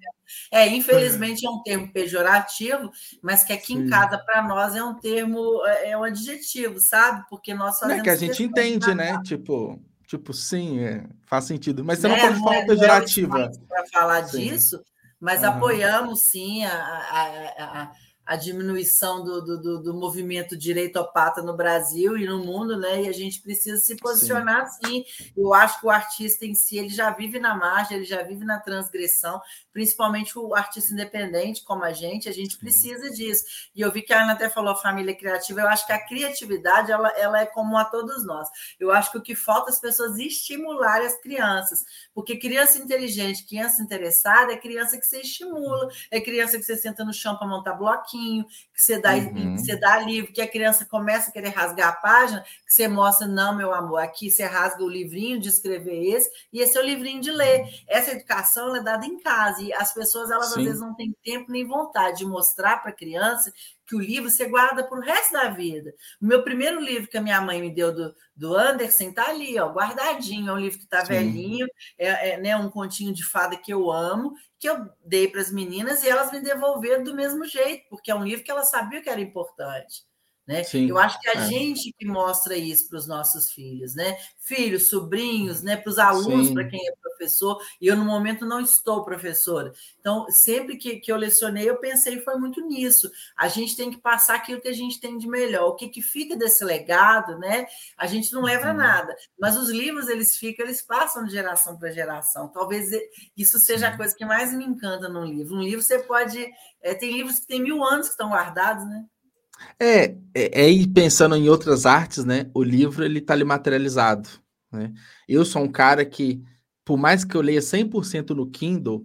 É, infelizmente é um termo pejorativo, mas que aqui Sim. em casa, para nós, é um termo, é, é um adjetivo, sabe? Porque nós
fazemos. É que a gente entende, né? Tipo, tipo, sim, é, faz sentido. Mas você né? não pode falar é, pejorativa.
Para falar sim. disso, mas uhum. apoiamos sim a, a, a a diminuição do, do, do, movimento direitopata no Brasil e no mundo, né? E a gente precisa se posicionar sim. sim. Eu acho que o artista em si ele já vive na margem, ele já vive na transgressão, principalmente o artista independente como a gente, a gente precisa disso. E eu vi que a Ana até falou família criativa, eu acho que a criatividade ela, ela é comum a todos nós. Eu acho que o que falta é as pessoas estimularem as crianças, porque criança inteligente, criança interessada é criança que você estimula, é criança que você senta no chão para montar bloquinho que você dá, uhum. que você dá livro, que a criança começa a querer rasgar a página, que você mostra, não, meu amor, aqui você rasga o livrinho de escrever esse, e esse é o livrinho de ler. Essa educação é dada em casa, e as pessoas, elas Sim. às vezes não têm tempo nem vontade de mostrar para a criança que o livro você guarda para o resto da vida. O meu primeiro livro que a minha mãe me deu do, do Anderson está ali, ó, guardadinho. É um livro que está velhinho, é, é né, um continho de fada que eu amo, que eu dei para as meninas e elas me devolveram do mesmo jeito, porque é um livro que elas sabiam que era importante. Né? Sim, eu acho que a é. gente que mostra isso para os nossos filhos, né? Filhos, sobrinhos, né? Para os alunos, para quem é professor, e eu no momento não estou professora. Então, sempre que, que eu lecionei, eu pensei foi muito nisso. A gente tem que passar aquilo que a gente tem de melhor. O que, que fica desse legado, né? A gente não leva uhum. nada, mas os livros eles ficam, eles passam de geração para geração. Talvez isso seja a coisa que mais me encanta no livro. Um livro você pode. É, tem livros que tem mil anos que estão guardados, né?
É, é, é pensando em outras artes, né? O livro ele tá ali materializado, né? Eu sou um cara que, por mais que eu leia 100% no Kindle,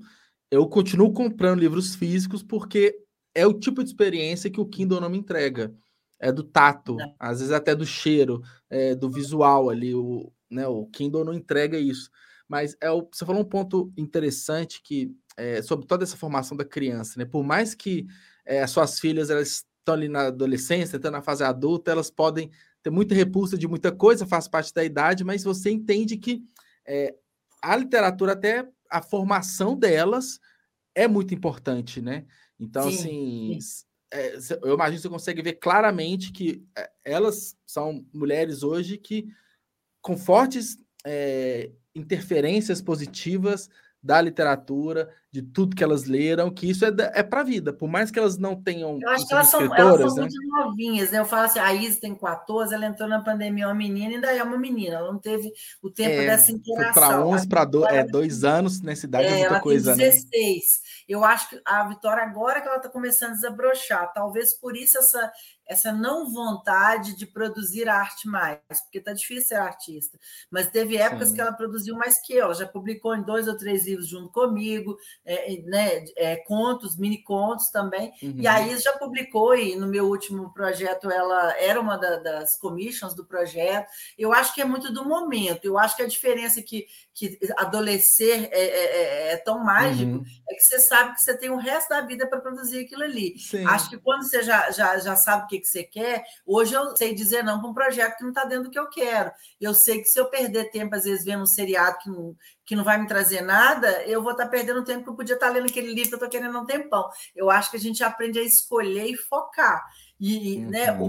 eu continuo comprando livros físicos porque é o tipo de experiência que o Kindle não me entrega. É do tato, é. às vezes até do cheiro, é, do visual ali. O, né, o Kindle não entrega isso. Mas é o, você falou um ponto interessante que é, sobre toda essa formação da criança, né? Por mais que é, as suas filhas elas estão ali na adolescência, estão na fase adulta, elas podem ter muita repulsa de muita coisa, faz parte da idade, mas você entende que é, a literatura, até a formação delas, é muito importante, né? Então, sim, assim, sim. É, eu imagino que você consegue ver claramente que é, elas são mulheres hoje que, com fortes é, interferências positivas da literatura, de tudo que elas leram, que isso é, é para a vida, por mais que elas não tenham.
Eu acho que elas são, elas são né? muito novinhas, né? Eu falo assim, a Isa tem 14, ela entrou na pandemia, uma menina, ainda é uma menina, ela não teve o tempo é, dessa interação.
Para 11, para do, é, dois anos nessa idade é, é muita coisa,
tem 16. Né? Eu acho que a Vitória, agora que ela está começando a desabrochar, talvez por isso essa, essa não vontade de produzir arte mais, porque está difícil ser artista. Mas teve épocas Sim. que ela produziu mais que eu, ela já publicou em dois ou três livros junto comigo, é, né, é, contos, mini contos também. Uhum. E aí já publicou, e no meu último projeto ela era uma da, das commissions do projeto. Eu acho que é muito do momento, eu acho que a diferença que, que adolescer é, é, é, é tão mágico uhum. é que você sabe que você tem o resto da vida para produzir aquilo ali. Sim. Acho que quando você já, já, já sabe o que que você quer. Hoje eu sei dizer não para um projeto que não está dentro do que eu quero. Eu sei que se eu perder tempo, às vezes, vendo um seriado que não, que não vai me trazer nada, eu vou estar tá perdendo tempo que eu podia estar tá lendo aquele livro que eu estou querendo há um tempão. Eu acho que a gente aprende a escolher e focar. E, uhum. né, o,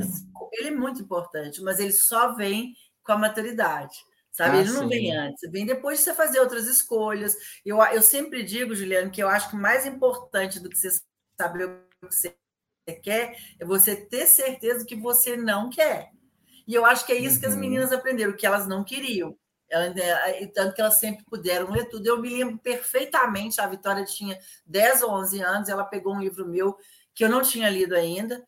ele é muito importante, mas ele só vem com a maturidade. Sabe? Ah, ele não sim. vem antes, vem depois de você fazer outras escolhas. Eu, eu sempre digo, Juliano, que eu acho que mais importante do que você saber o que você quer é você ter certeza que você não quer. E eu acho que é isso uhum. que as uhum. meninas aprenderam, que elas não queriam. Ela, tanto que elas sempre puderam ler tudo. Eu me lembro perfeitamente, a Vitória tinha 10 ou 11 anos, ela pegou um livro meu que eu não tinha lido ainda,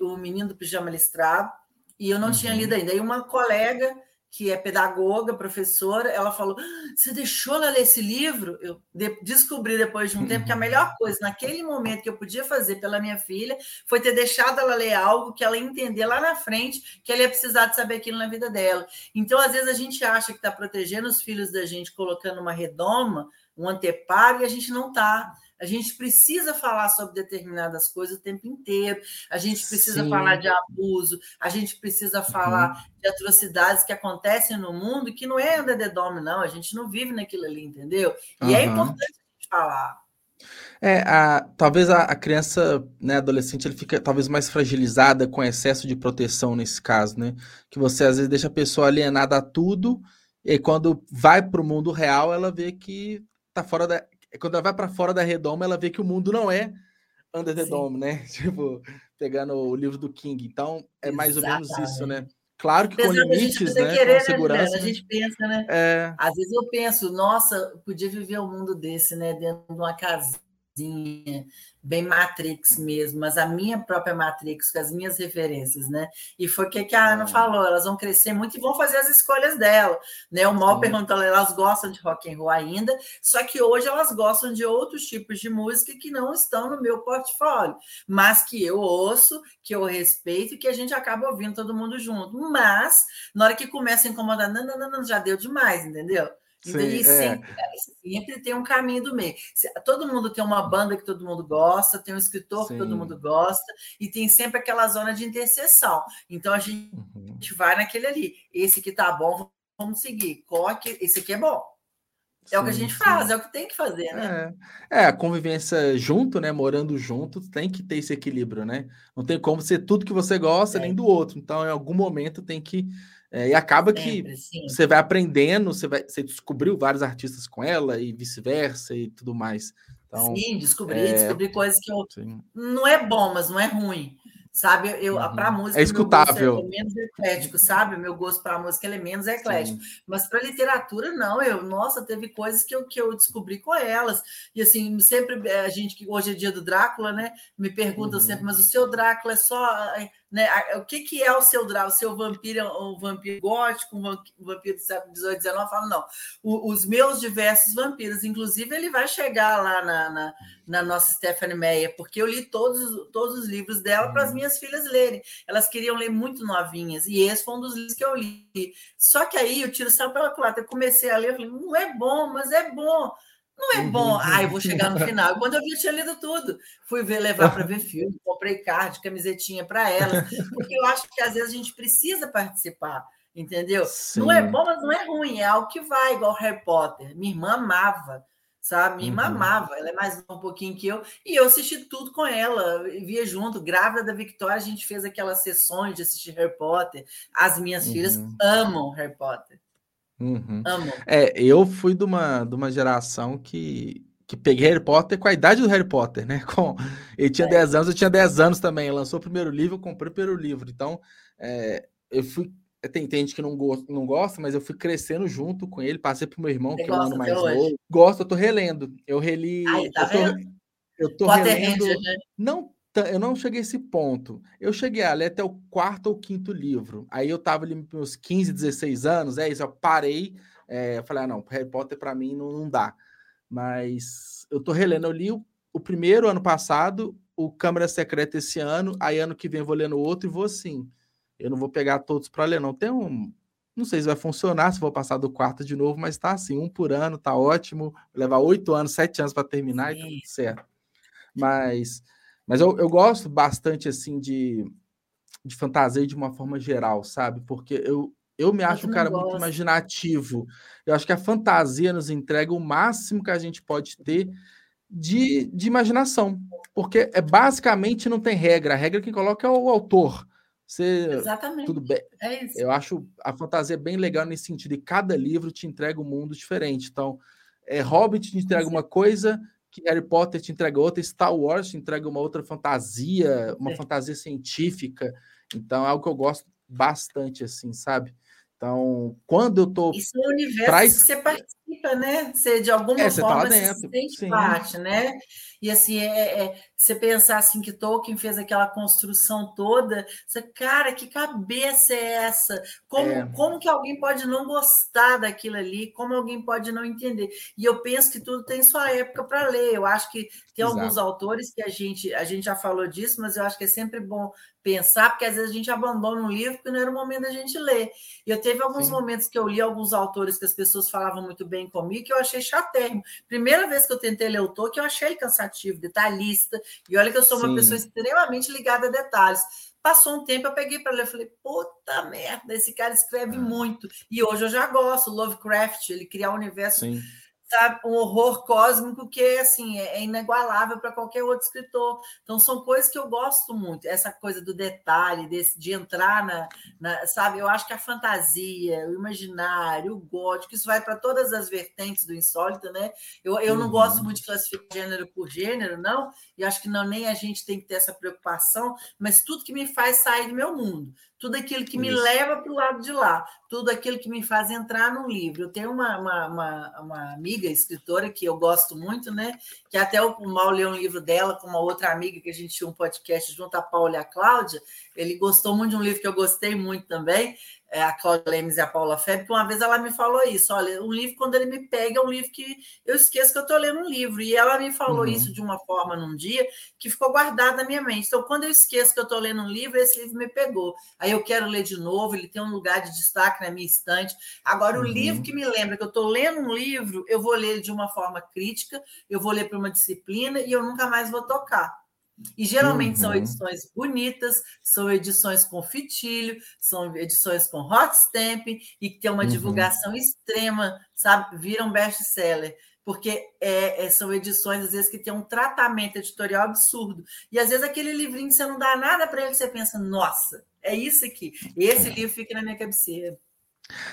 O Menino do Pijama Listrado, e eu não uhum. tinha lido ainda. E uma colega que é pedagoga, professora, ela falou: Você deixou ela ler esse livro? Eu descobri depois de um tempo que a melhor coisa naquele momento que eu podia fazer pela minha filha foi ter deixado ela ler algo que ela entender lá na frente que ela ia precisar de saber aquilo na vida dela. Então, às vezes, a gente acha que está protegendo os filhos da gente colocando uma redoma, um anteparo, e a gente não está. A gente precisa falar sobre determinadas coisas o tempo inteiro. A gente precisa Sim. falar de abuso, a gente precisa falar uhum. de atrocidades que acontecem no mundo que não é under the dome, não. A gente não vive naquilo ali, entendeu? E é uhum. é importante a gente falar.
É, a, talvez a, a, criança, né, adolescente, ele fica talvez mais fragilizada com excesso de proteção nesse caso, né? Que você às vezes deixa a pessoa alienada a tudo, e quando vai para o mundo real, ela vê que tá fora da, quando ela vai para fora da redoma, ela vê que o mundo não é under the Sim. dome, né? Tipo, pegando o livro do King. Então, é mais Exatamente. ou menos isso, né? Claro que com limites, né? Querer, com segurança.
Né? A gente pensa, né? É... Às vezes eu penso, nossa, podia viver um mundo desse, né? Dentro de uma casinha bem Matrix mesmo, mas a minha própria Matrix, com as minhas referências, né? E foi o que, a Ana falou, elas vão crescer muito e vão fazer as escolhas dela, né? O Mal perguntou, elas gostam de rock and roll ainda, só que hoje elas gostam de outros tipos de música que não estão no meu portfólio, mas que eu ouço, que eu respeito e que a gente acaba ouvindo todo mundo junto. Mas, na hora que começa a incomodar, não, não, não, não já deu demais, entendeu? Sim, e é. sempre, sempre, tem um caminho do meio. Todo mundo tem uma banda que todo mundo gosta, tem um escritor Sim. que todo mundo gosta, e tem sempre aquela zona de interseção. Então a gente, uhum. vai naquele ali. Esse que tá bom, vamos seguir. Corre, esse aqui é bom. É sim, o que a gente sim. faz, é o que tem que fazer, né?
É. é, a convivência junto, né? Morando junto, tem que ter esse equilíbrio, né? Não tem como ser tudo que você gosta, é. nem do outro. Então, em algum momento, tem que é, e acaba Sempre, que sim. você vai aprendendo, você, vai, você descobriu vários artistas com ela e vice-versa e tudo mais. Então,
sim, descobri, é... descobri coisas que eu. Não é bom, mas não é ruim. Sabe, eu uhum. para música
é escutável.
é menos eclético, sabe? O meu gosto para música é menos eclético. Sim. Mas para literatura não, eu, nossa, teve coisas que eu, que eu descobri com elas. E assim, sempre a gente que hoje é dia do Drácula, né? Me perguntam uhum. sempre, mas o seu Drácula é só né? O que, que é o seu Drácula? O seu vampiro um vampiro gótico, um vampiro do século XVIII, XIX? Eu falo, não. O, os meus diversos vampiros, inclusive, ele vai chegar lá na, na, na nossa Stephanie Meyer, porque eu li todos, todos os livros dela para as uhum. minhas filhas lerem. Elas queriam ler muito novinhas, e esse foi um dos livros que eu li. Só que aí o tiro saiu pela culatra. Eu comecei a ler, eu falei, não é bom, mas é bom. Não é bom. Ah, eu vou chegar no final. Quando eu vi, eu tinha lido tudo. Fui ver, levar para ver filme, comprei card, camisetinha para elas, porque eu acho que às vezes a gente precisa participar, entendeu? Sim. Não é bom, mas não é ruim, é algo que vai, igual Harry Potter. Minha irmã amava, sabe? Minha irmã uhum. amava, ela é mais um pouquinho que eu, e eu assisti tudo com ela, via junto. Grávida da Victoria, a gente fez aquelas sessões de assistir Harry Potter. As minhas uhum. filhas amam Harry Potter.
Uhum. Amo. É, eu fui de uma, de uma geração que, que peguei Harry Potter com a idade do Harry Potter, né? Com, ele tinha é. 10 anos, eu tinha 10 anos também. Ele lançou o primeiro livro, eu comprei o primeiro livro. Então, é, eu fui. Tem, tem gente que não, go, não gosta, mas eu fui crescendo junto com ele. Passei pro meu irmão, Você que é um ano mais novo. Gosto, eu tô relendo. Eu reli. Ai, tá eu, tô, eu tô relendo. Ranger, né? Não eu não cheguei a esse ponto. Eu cheguei a ler até o quarto ou quinto livro. Aí eu tava ali meus 15, 16 anos, é isso, eu parei, é, eu falei, ah, não, Harry Potter para mim não, não, dá. Mas eu tô relendo, eu li o, o, primeiro ano passado, o Câmara Secreta esse ano, aí ano que vem eu vou lendo outro e vou assim. Eu não vou pegar todos para ler, não. Tem um. Não sei se vai funcionar, se vou passar do quarto de novo, mas tá assim, um por ano, tá ótimo. Levar oito anos, sete anos para terminar Sim. e tá tudo certo. Mas mas eu, eu gosto bastante, assim, de, de fantasia de uma forma geral, sabe? Porque eu, eu me acho um cara gosto. muito imaginativo. Eu acho que a fantasia nos entrega o máximo que a gente pode ter de, de imaginação. Porque é basicamente não tem regra. A regra que coloca é o autor. Você,
Exatamente.
Tudo bem. É isso. Eu acho a fantasia bem legal nesse sentido. E cada livro te entrega um mundo diferente. Então, é, Hobbit te entrega uma coisa, que Harry Potter te entrega outra, Star Wars te entrega uma outra fantasia, uma é. fantasia científica. Então é algo que eu gosto bastante, assim, sabe? Então, quando eu tô.
Isso é o universo pra... que você participa né? Você de alguma é, forma tá se sente Sim. parte, né? E assim, é, é, você pensar assim que Tolkien fez aquela construção toda, você, cara, que cabeça é essa? Como, é. como que alguém pode não gostar daquilo ali? Como alguém pode não entender? E eu penso que tudo tem sua época para ler. Eu acho que tem Exato. alguns autores que a gente, a gente já falou disso, mas eu acho que é sempre bom pensar, porque às vezes a gente abandona um livro porque não era o momento da gente ler. E eu teve alguns Sim. momentos que eu li alguns autores que as pessoas falavam muito bem comigo, que eu achei chatérrimo. Primeira vez que eu tentei ler o Tolkien, eu achei ele cansativo, detalhista. E olha que eu sou uma Sim. pessoa extremamente ligada a detalhes. Passou um tempo, eu peguei para ler, falei, puta merda, esse cara escreve ah. muito. E hoje eu já gosto, Lovecraft, ele cria um universo Sim sabe, um horror cósmico que assim é, é inigualável para qualquer outro escritor. Então são coisas que eu gosto muito, essa coisa do detalhe, desse, de entrar na, na, sabe, eu acho que a fantasia, o imaginário, o gótico, isso vai para todas as vertentes do insólito, né? Eu, eu não uhum. gosto muito de classificar gênero por gênero, não, e acho que não nem a gente tem que ter essa preocupação, mas tudo que me faz sair do meu mundo tudo aquilo que me Isso. leva para o lado de lá, tudo aquilo que me faz entrar no livro. Eu tenho uma, uma, uma, uma, amiga escritora que eu gosto muito, né? Que até o Mal leu um livro dela com uma outra amiga que a gente tinha um podcast junto, a Paula e a Cláudia. Ele gostou muito de um livro que eu gostei muito também, a Cláudia Lemes e a Paula Febre, que uma vez ela me falou isso: olha, um livro, quando ele me pega, é um livro que eu esqueço que eu estou lendo um livro. E ela me falou uhum. isso de uma forma num dia que ficou guardado na minha mente. Então, quando eu esqueço que eu estou lendo um livro, esse livro me pegou. Aí eu quero ler de novo, ele tem um lugar de destaque na minha estante. Agora, uhum. o livro que me lembra que eu estou lendo um livro, eu vou ler de uma forma crítica, eu vou ler para uma disciplina e eu nunca mais vou tocar. E geralmente uhum. são edições bonitas, são edições com fitilho, são edições com hot stamp e que tem uma uhum. divulgação extrema, sabe? Viram best-seller. Porque é, é, são edições, às vezes, que tem um tratamento editorial absurdo. E às vezes aquele livrinho você não dá nada para ele, você pensa, nossa, é isso aqui. Esse livro fica na minha cabeceira.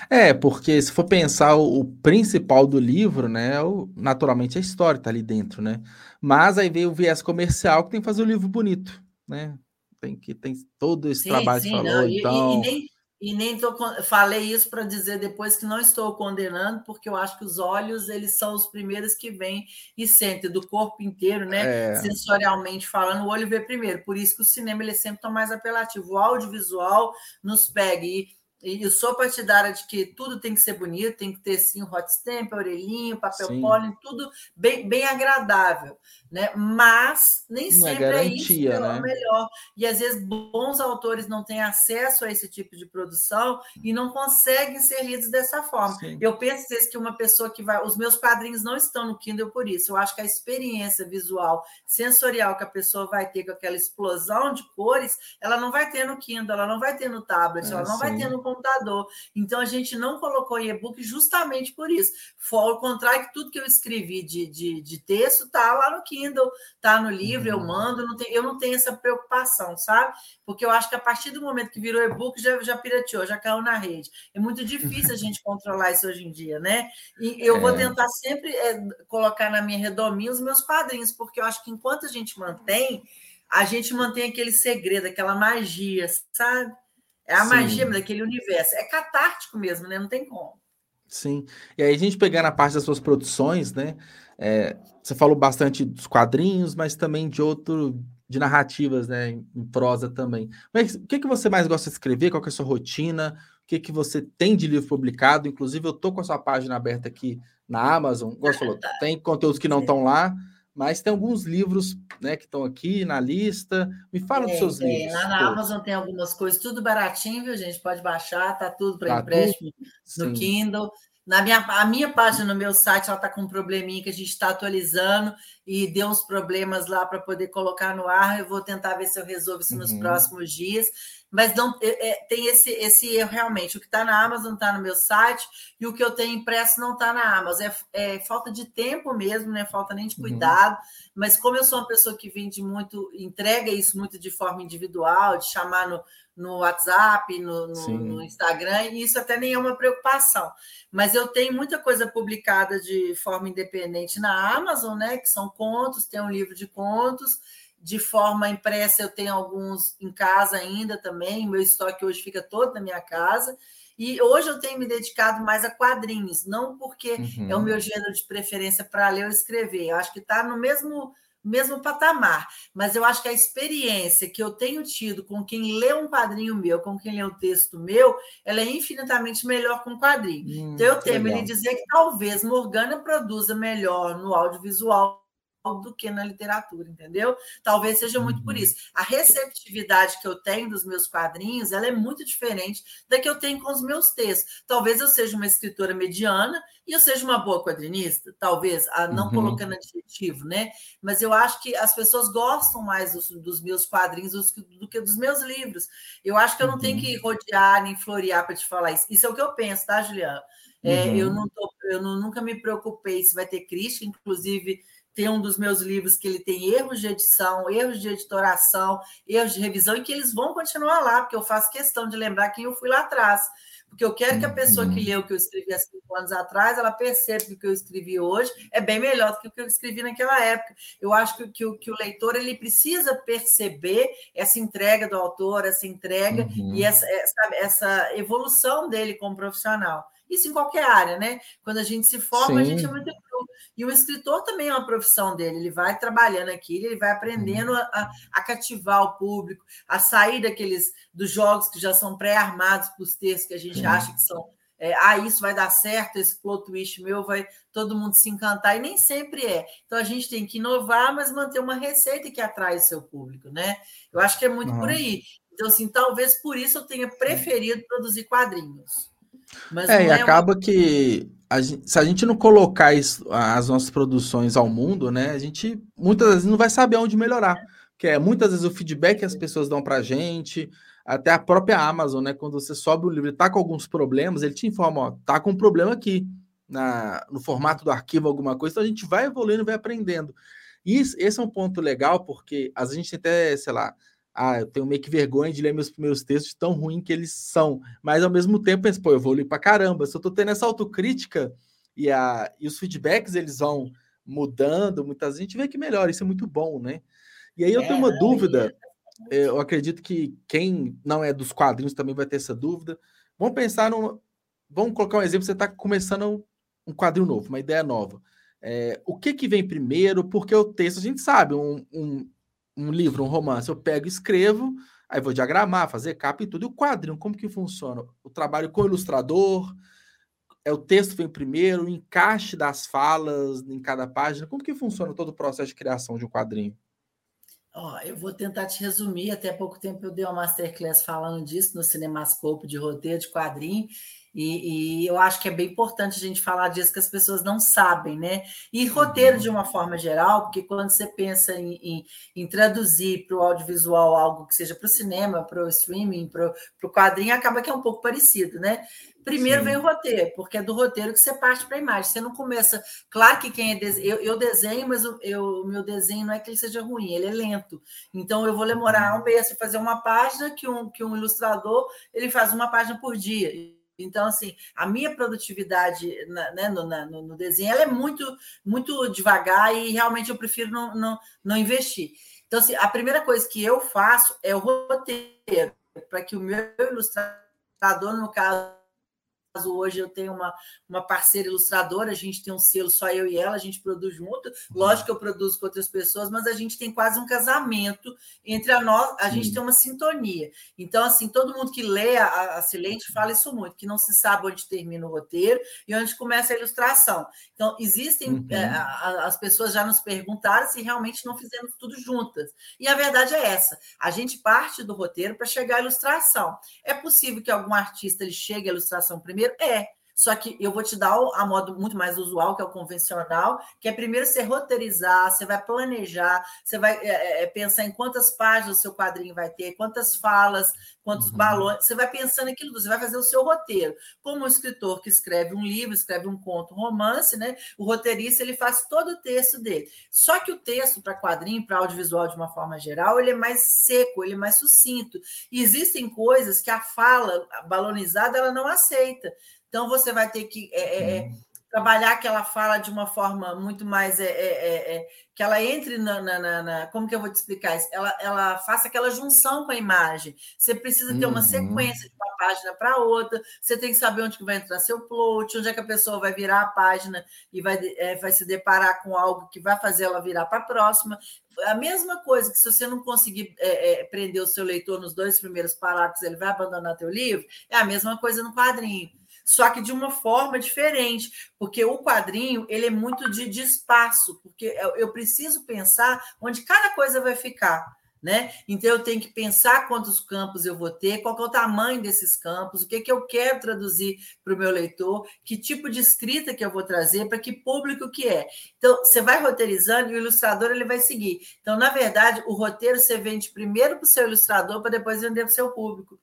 É, porque se for pensar o, o principal do livro, né, o, naturalmente a história está ali dentro, né? Mas aí veio o viés comercial que tem que fazer o livro bonito, né? Tem que tem todo esse sim, trabalho sim, que falou, não, então...
E, e, nem, e nem tô, falei isso para dizer depois que não estou condenando, porque eu acho que os olhos eles são os primeiros que vêm e sentem do corpo inteiro, né? É. Sensorialmente falando, o olho vê primeiro. Por isso que o cinema ele é sempre tão mais apelativo. O audiovisual nos pega e e eu sou partidária de que tudo tem que ser bonito, tem que ter sim o hot stamp, orelhinho, papel pólen, tudo bem, bem agradável né? Mas nem é sempre garantia, é isso né? melhor. E às vezes bons autores não têm acesso a esse tipo de produção e não conseguem ser lidos dessa forma. Sim. Eu penso vezes, que uma pessoa que vai. Os meus quadrinhos não estão no Kindle por isso. Eu acho que a experiência visual, sensorial que a pessoa vai ter com aquela explosão de cores, ela não vai ter no Kindle, ela não vai ter no tablet, é, ela não sim. vai ter no computador. Então a gente não colocou em e-book justamente por isso. Ao contrário que tudo que eu escrevi de, de, de texto está lá no Kindle. Kindle, tá no livro, uhum. eu mando, não tem, eu não tenho essa preocupação, sabe? Porque eu acho que a partir do momento que virou e-book, já, já pirateou, já caiu na rede. É muito difícil a gente controlar isso hoje em dia, né? E eu é. vou tentar sempre é, colocar na minha redominha os meus quadrinhos, porque eu acho que enquanto a gente mantém, a gente mantém aquele segredo, aquela magia, sabe? É a Sim. magia daquele universo. É catártico mesmo, né? Não tem como.
Sim. E aí a gente pegar na parte das suas produções, né? É, você falou bastante dos quadrinhos, mas também de outro, de narrativas, né, em prosa também. Mas o que, que você mais gosta de escrever? Qual é a sua rotina? O que, que você tem de livro publicado? Inclusive, eu tô com a sua página aberta aqui na Amazon. Você falou, tem conteúdos que não estão lá, mas tem alguns livros né, que estão aqui na lista. Me fala é, dos seus
é,
livros.
Lá na todos. Amazon tem algumas coisas, tudo baratinho, viu, gente? Pode baixar, tá tudo para tá empréstimo tudo? no Sim. Kindle. Na minha, a minha página no meu site ela está com um probleminha que a gente está atualizando e deu uns problemas lá para poder colocar no ar. Eu vou tentar ver se eu resolvo isso uhum. nos próximos dias. Mas não é, é, tem esse, esse erro realmente. O que está na Amazon está no meu site e o que eu tenho impresso não está na Amazon. É, é, falta de tempo mesmo, não é falta nem de uhum. cuidado. Uhum. Mas como eu sou uma pessoa que vende muito, entrega isso muito de forma individual, de chamar no no WhatsApp, no, no, no, Instagram, e isso até nem é uma preocupação. Mas eu tenho muita coisa publicada de forma independente na Amazon, né? Que são contos, tem um livro de contos. De forma impressa, eu tenho alguns em casa ainda também. Meu estoque hoje fica todo na minha casa. E hoje eu tenho me dedicado mais a quadrinhos, não porque uhum. é o meu gênero de preferência para ler ou escrever. Eu acho que está no mesmo mesmo patamar, mas eu acho que a experiência que eu tenho tido com quem lê um quadrinho meu, com quem lê um texto meu, ela é infinitamente melhor com um quadrinho. Hum, então eu temo lhe dizer que talvez Morgana produza melhor no audiovisual do que na literatura, entendeu? Talvez seja muito uhum. por isso. A receptividade que eu tenho dos meus quadrinhos, ela é muito diferente da que eu tenho com os meus textos. Talvez eu seja uma escritora mediana e eu seja uma boa quadrinista, talvez, não uhum. colocando adjetivo, né? Mas eu acho que as pessoas gostam mais dos, dos meus quadrinhos do, que dos meus livros. Eu acho que eu não uhum. tenho que rodear nem florear para te falar isso. Isso é o que eu penso, tá, Juliana? É, eu, uhum. não tô, eu não, nunca me preocupei se vai ter crítica, inclusive tem um dos meus livros que ele tem erros de edição, erros de editoração, erros de revisão, e que eles vão continuar lá, porque eu faço questão de lembrar quem eu fui lá atrás. Porque eu quero que a pessoa que uhum. leu o que eu escrevi há cinco anos atrás, ela perceba que o que eu escrevi hoje é bem melhor do que o que eu escrevi naquela época. Eu acho que, que, que o leitor ele precisa perceber essa entrega do autor, essa entrega uhum. e essa, essa, essa evolução dele como profissional. Isso em qualquer área, né? Quando a gente se forma, Sim. a gente é muito e o escritor também é uma profissão dele, ele vai trabalhando aqui, ele vai aprendendo uhum. a, a cativar o público, a sair daqueles dos jogos que já são pré-armados para os textos que a gente acha que são. É, ah, isso vai dar certo, esse plot twist meu vai todo mundo se encantar, e nem sempre é. Então a gente tem que inovar, mas manter uma receita que atrai o seu público, né? Eu acho que é muito uhum. por aí. Então, assim, talvez por isso eu tenha preferido produzir quadrinhos.
Mas é, e é acaba que a gente, se a gente não colocar isso, as nossas produções ao mundo, né, a gente muitas vezes não vai saber onde melhorar. Que é muitas vezes o feedback que as pessoas dão pra gente, até a própria Amazon, né, quando você sobe o livro e tá com alguns problemas, ele te informa, ó, tá com um problema aqui na, no formato do arquivo, alguma coisa, então a gente vai evoluindo, vai aprendendo. E esse é um ponto legal, porque a gente até, sei lá, ah, eu tenho meio que vergonha de ler meus primeiros textos tão ruim que eles são. Mas ao mesmo tempo, penso, pô, eu vou ler pra caramba. Se eu tô tendo essa autocrítica e, a, e os feedbacks eles vão mudando, muitas vezes a gente vê que melhora, isso é muito bom, né? E aí eu é, tenho uma não, dúvida, é... eu acredito que quem não é dos quadrinhos também vai ter essa dúvida. Vamos pensar no. Vamos colocar um exemplo: você está começando um quadrinho novo, uma ideia nova. É, o que, que vem primeiro? Porque o texto, a gente sabe, um, um um livro, um romance, eu pego e escrevo, aí vou diagramar, fazer capa e tudo. E o quadrinho, como que funciona? O trabalho com o ilustrador, é o texto vem primeiro, o encaixe das falas em cada página. Como que funciona todo o processo de criação de um quadrinho?
Oh, eu vou tentar te resumir. Até pouco tempo eu dei uma masterclass falando disso no Cinemascope de roteiro de quadrinho. E, e, eu acho que é bem importante a gente falar disso que as pessoas não sabem, né? E roteiro de uma forma geral, porque quando você pensa em, em, em traduzir para o audiovisual algo que seja para o cinema, para o streaming, para o quadrinho, acaba que é um pouco parecido, né? Primeiro Sim. vem o roteiro, porque é do roteiro que você parte para a imagem. Você não começa. Claro que quem é eu, eu desenho, mas o meu desenho não é que ele seja ruim, ele é lento. Então eu vou demorar um mês para fazer uma página que um, que um ilustrador ele faz uma página por dia. Então, assim, a minha produtividade né, no, no, no, desenho ela é muito, muito devagar e realmente eu prefiro não, não, não investir. Então, assim, a primeira coisa que eu faço é o roteiro, para que o meu ilustrador, no caso, hoje eu tenho uma, uma parceira ilustradora, a gente tem um selo só eu e ela, a gente produz junto. Uhum. Lógico que eu produzo com outras pessoas, mas a gente tem quase um casamento entre a nós, a Sim. gente tem uma sintonia. Então, assim, todo mundo que lê a, a Silente fala isso muito, que não se sabe onde termina o roteiro e onde começa a ilustração. Então, existem, uhum. é, a, as pessoas já nos perguntaram se realmente não fizemos tudo juntas. E a verdade é essa: a gente parte do roteiro para chegar à ilustração. É possível que algum artista ele chegue à ilustração primeiro primeiro? É. Só que eu vou te dar a modo muito mais usual, que é o convencional, que é primeiro você roteirizar, você vai planejar, você vai é, é, é pensar em quantas páginas o seu quadrinho vai ter, quantas falas, quantos uhum. balões, você vai pensando aquilo, você vai fazer o seu roteiro. Como o escritor que escreve um livro, escreve um conto, um romance, né? O roteirista ele faz todo o texto dele. Só que o texto para quadrinho, para audiovisual de uma forma geral, ele é mais seco, ele é mais sucinto. E existem coisas que a fala balonizada ela não aceita. Então, você vai ter que é, é, é trabalhar aquela fala de uma forma muito mais. É, é, é, que ela entre na, na, na, Como que eu vou te explicar isso? Ela, ela faça aquela junção com a imagem. Você precisa ter uma uhum. sequência de uma página para outra, você tem que saber onde que vai entrar seu plot, onde é que a pessoa vai virar a página e vai, vai se deparar com algo que vai fazer ela virar para a próxima. A mesma coisa que se você não conseguir é, é, prender o seu leitor nos dois primeiros parágrafos, ele vai abandonar teu livro, é a mesma coisa no quadrinho só que de uma forma diferente, porque o quadrinho ele é muito de, de espaço, porque eu preciso pensar onde cada coisa vai ficar. Né? Então eu tenho que pensar quantos campos eu vou ter, qual é o tamanho desses campos, o que, que eu quero traduzir para o meu leitor, que tipo de escrita que eu vou trazer, para que público que é. Então você vai roteirizando e o ilustrador ele vai seguir. Então na verdade o roteiro você vende primeiro para o seu ilustrador para depois vender para o seu público.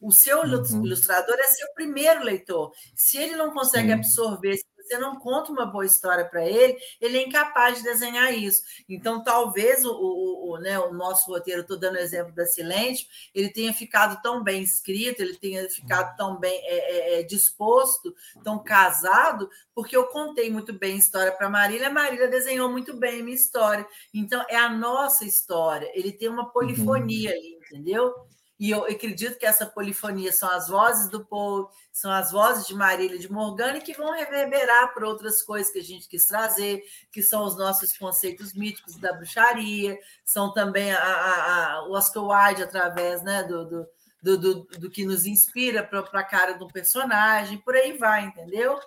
O seu uhum. ilustrador é seu primeiro leitor. Se ele não consegue uhum. absorver, se você não conta uma boa história para ele, ele é incapaz de desenhar isso. Então, talvez o, o, o, né, o nosso roteiro, estou dando o exemplo da Silêncio, ele tenha ficado tão bem escrito, ele tenha ficado tão bem é, é, é disposto, tão casado, porque eu contei muito bem a história para Marília, a Marília desenhou muito bem a minha história. Então, é a nossa história. Ele tem uma polifonia uhum. ali, entendeu? E eu acredito que essa polifonia são as vozes do Paul, são as vozes de Marília de Morgana, que vão reverberar para outras coisas que a gente quis trazer, que são os nossos conceitos míticos da bruxaria, são também a, a, a, o Oscar Wilde através né, do, do, do, do, do que nos inspira para a cara do personagem, por aí vai, entendeu?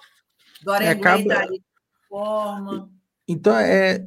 Dorian é, acaba... Gray tá forma. Então, é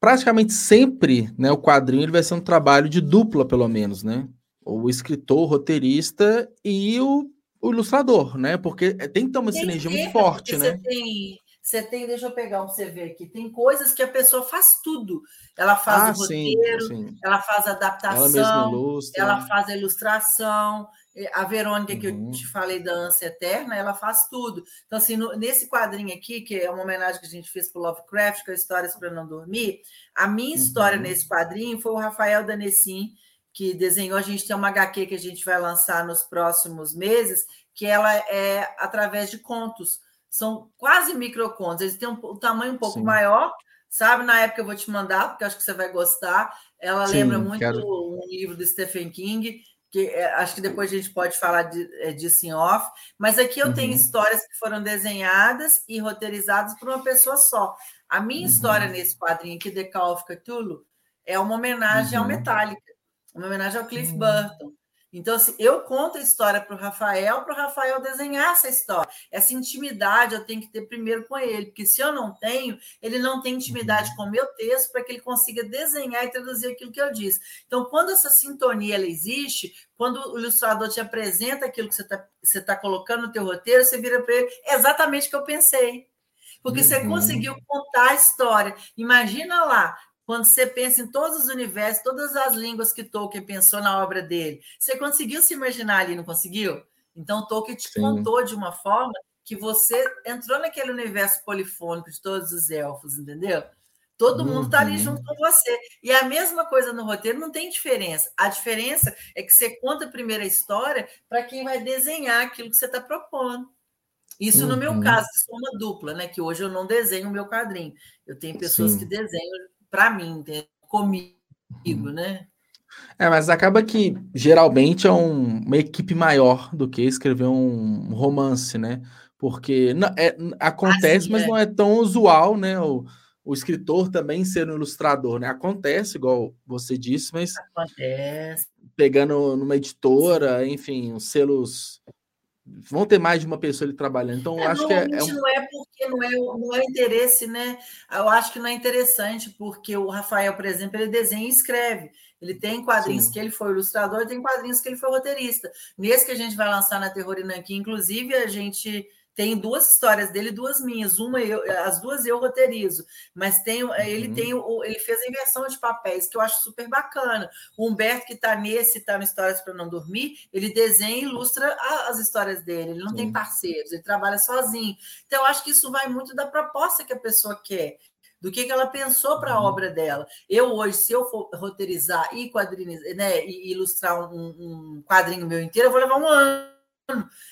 praticamente sempre né, o quadrinho ele vai ser um trabalho de dupla, pelo menos, né? O escritor, o roteirista e o, o ilustrador, né? Porque tem que ter uma tem sinergia muito forte, né?
Você tem, você tem, deixa eu pegar um CV aqui, tem coisas que a pessoa faz tudo. Ela faz ah, o roteiro, sim, sim. ela faz a adaptação, ela, ela, faz a ilustração. A Verônica, uhum. que eu uhum. te falei da ânsia eterna, ela faz tudo. Então, assim, no, nesse quadrinho aqui, que é uma homenagem que a gente fez para o Lovecraft, que é Histórias para Não Dormir, a minha uhum. história nesse quadrinho foi o Rafael Danessim, que desenhou. A gente tem uma HQ que a gente vai lançar nos próximos meses, que ela é através de contos. São quase microcontos. Eles têm um, um tamanho um pouco Sim. maior, sabe? Na época eu vou te mandar, porque acho que você vai gostar. Ela Sim, lembra muito quero... um livro do Stephen King, que é, acho que depois a gente pode falar de, é, disso em off. Mas aqui eu uhum. tenho histórias que foram desenhadas e roteirizadas por uma pessoa só. A minha uhum. história nesse quadrinho aqui, The Call of Cthulhu, é uma homenagem uhum. ao Metallica uma homenagem ao Cliff hum. Burton. Então, assim, eu conto a história para o Rafael, para o Rafael desenhar essa história. Essa intimidade eu tenho que ter primeiro com ele, porque se eu não tenho, ele não tem intimidade uhum. com o meu texto para que ele consiga desenhar e traduzir aquilo que eu disse. Então, quando essa sintonia ela existe, quando o ilustrador te apresenta aquilo que você está você tá colocando no teu roteiro, você vira para ele é exatamente o que eu pensei. Porque uhum. você conseguiu contar a história. Imagina lá, quando você pensa em todos os universos, todas as línguas que Tolkien pensou na obra dele, você conseguiu se imaginar ali, não conseguiu? Então, Tolkien te Sim. contou de uma forma que você entrou naquele universo polifônico de todos os elfos, entendeu? Todo mundo está ali uhum. junto com você. E a mesma coisa no roteiro, não tem diferença. A diferença é que você conta a primeira história para quem vai desenhar aquilo que você está propondo. Isso uhum. no meu uhum. caso, isso é uma dupla, né? Que hoje eu não desenho o meu quadrinho. Eu tenho pessoas Sim. que desenham para mim, comigo, uhum. né?
É, mas acaba que geralmente é um, uma equipe maior do que escrever um romance, né? Porque não, é, acontece, assim, mas é. não é tão usual, né? O, o escritor também ser um ilustrador, né? Acontece, igual você disse, mas.
Acontece.
Pegando numa editora, enfim, os selos vão ter mais de uma pessoa ali trabalhando. Então, é, acho que é, é
um... não é porque não é, não é interesse, né? Eu acho que não é interessante, porque o Rafael, por exemplo, ele desenha e escreve. Ele tem quadrinhos Sim. que ele foi ilustrador, tem quadrinhos que ele foi roteirista. Nesse que a gente vai lançar na Terror Inanqui, inclusive, a gente tem duas histórias dele, duas minhas. Uma eu, as duas eu roteirizo, mas tem, uhum. ele tem ele fez a inversão de papéis que eu acho super bacana. O Humberto que está nesse, está no Histórias para não dormir, ele desenha e ilustra a, as histórias dele. Ele não Sim. tem parceiros, ele trabalha sozinho. Então eu acho que isso vai muito da proposta que a pessoa quer do que, que ela pensou para a uhum. obra dela. Eu hoje, se eu for roteirizar e quadrinizar, né, e ilustrar um, um quadrinho meu inteiro, eu vou levar um ano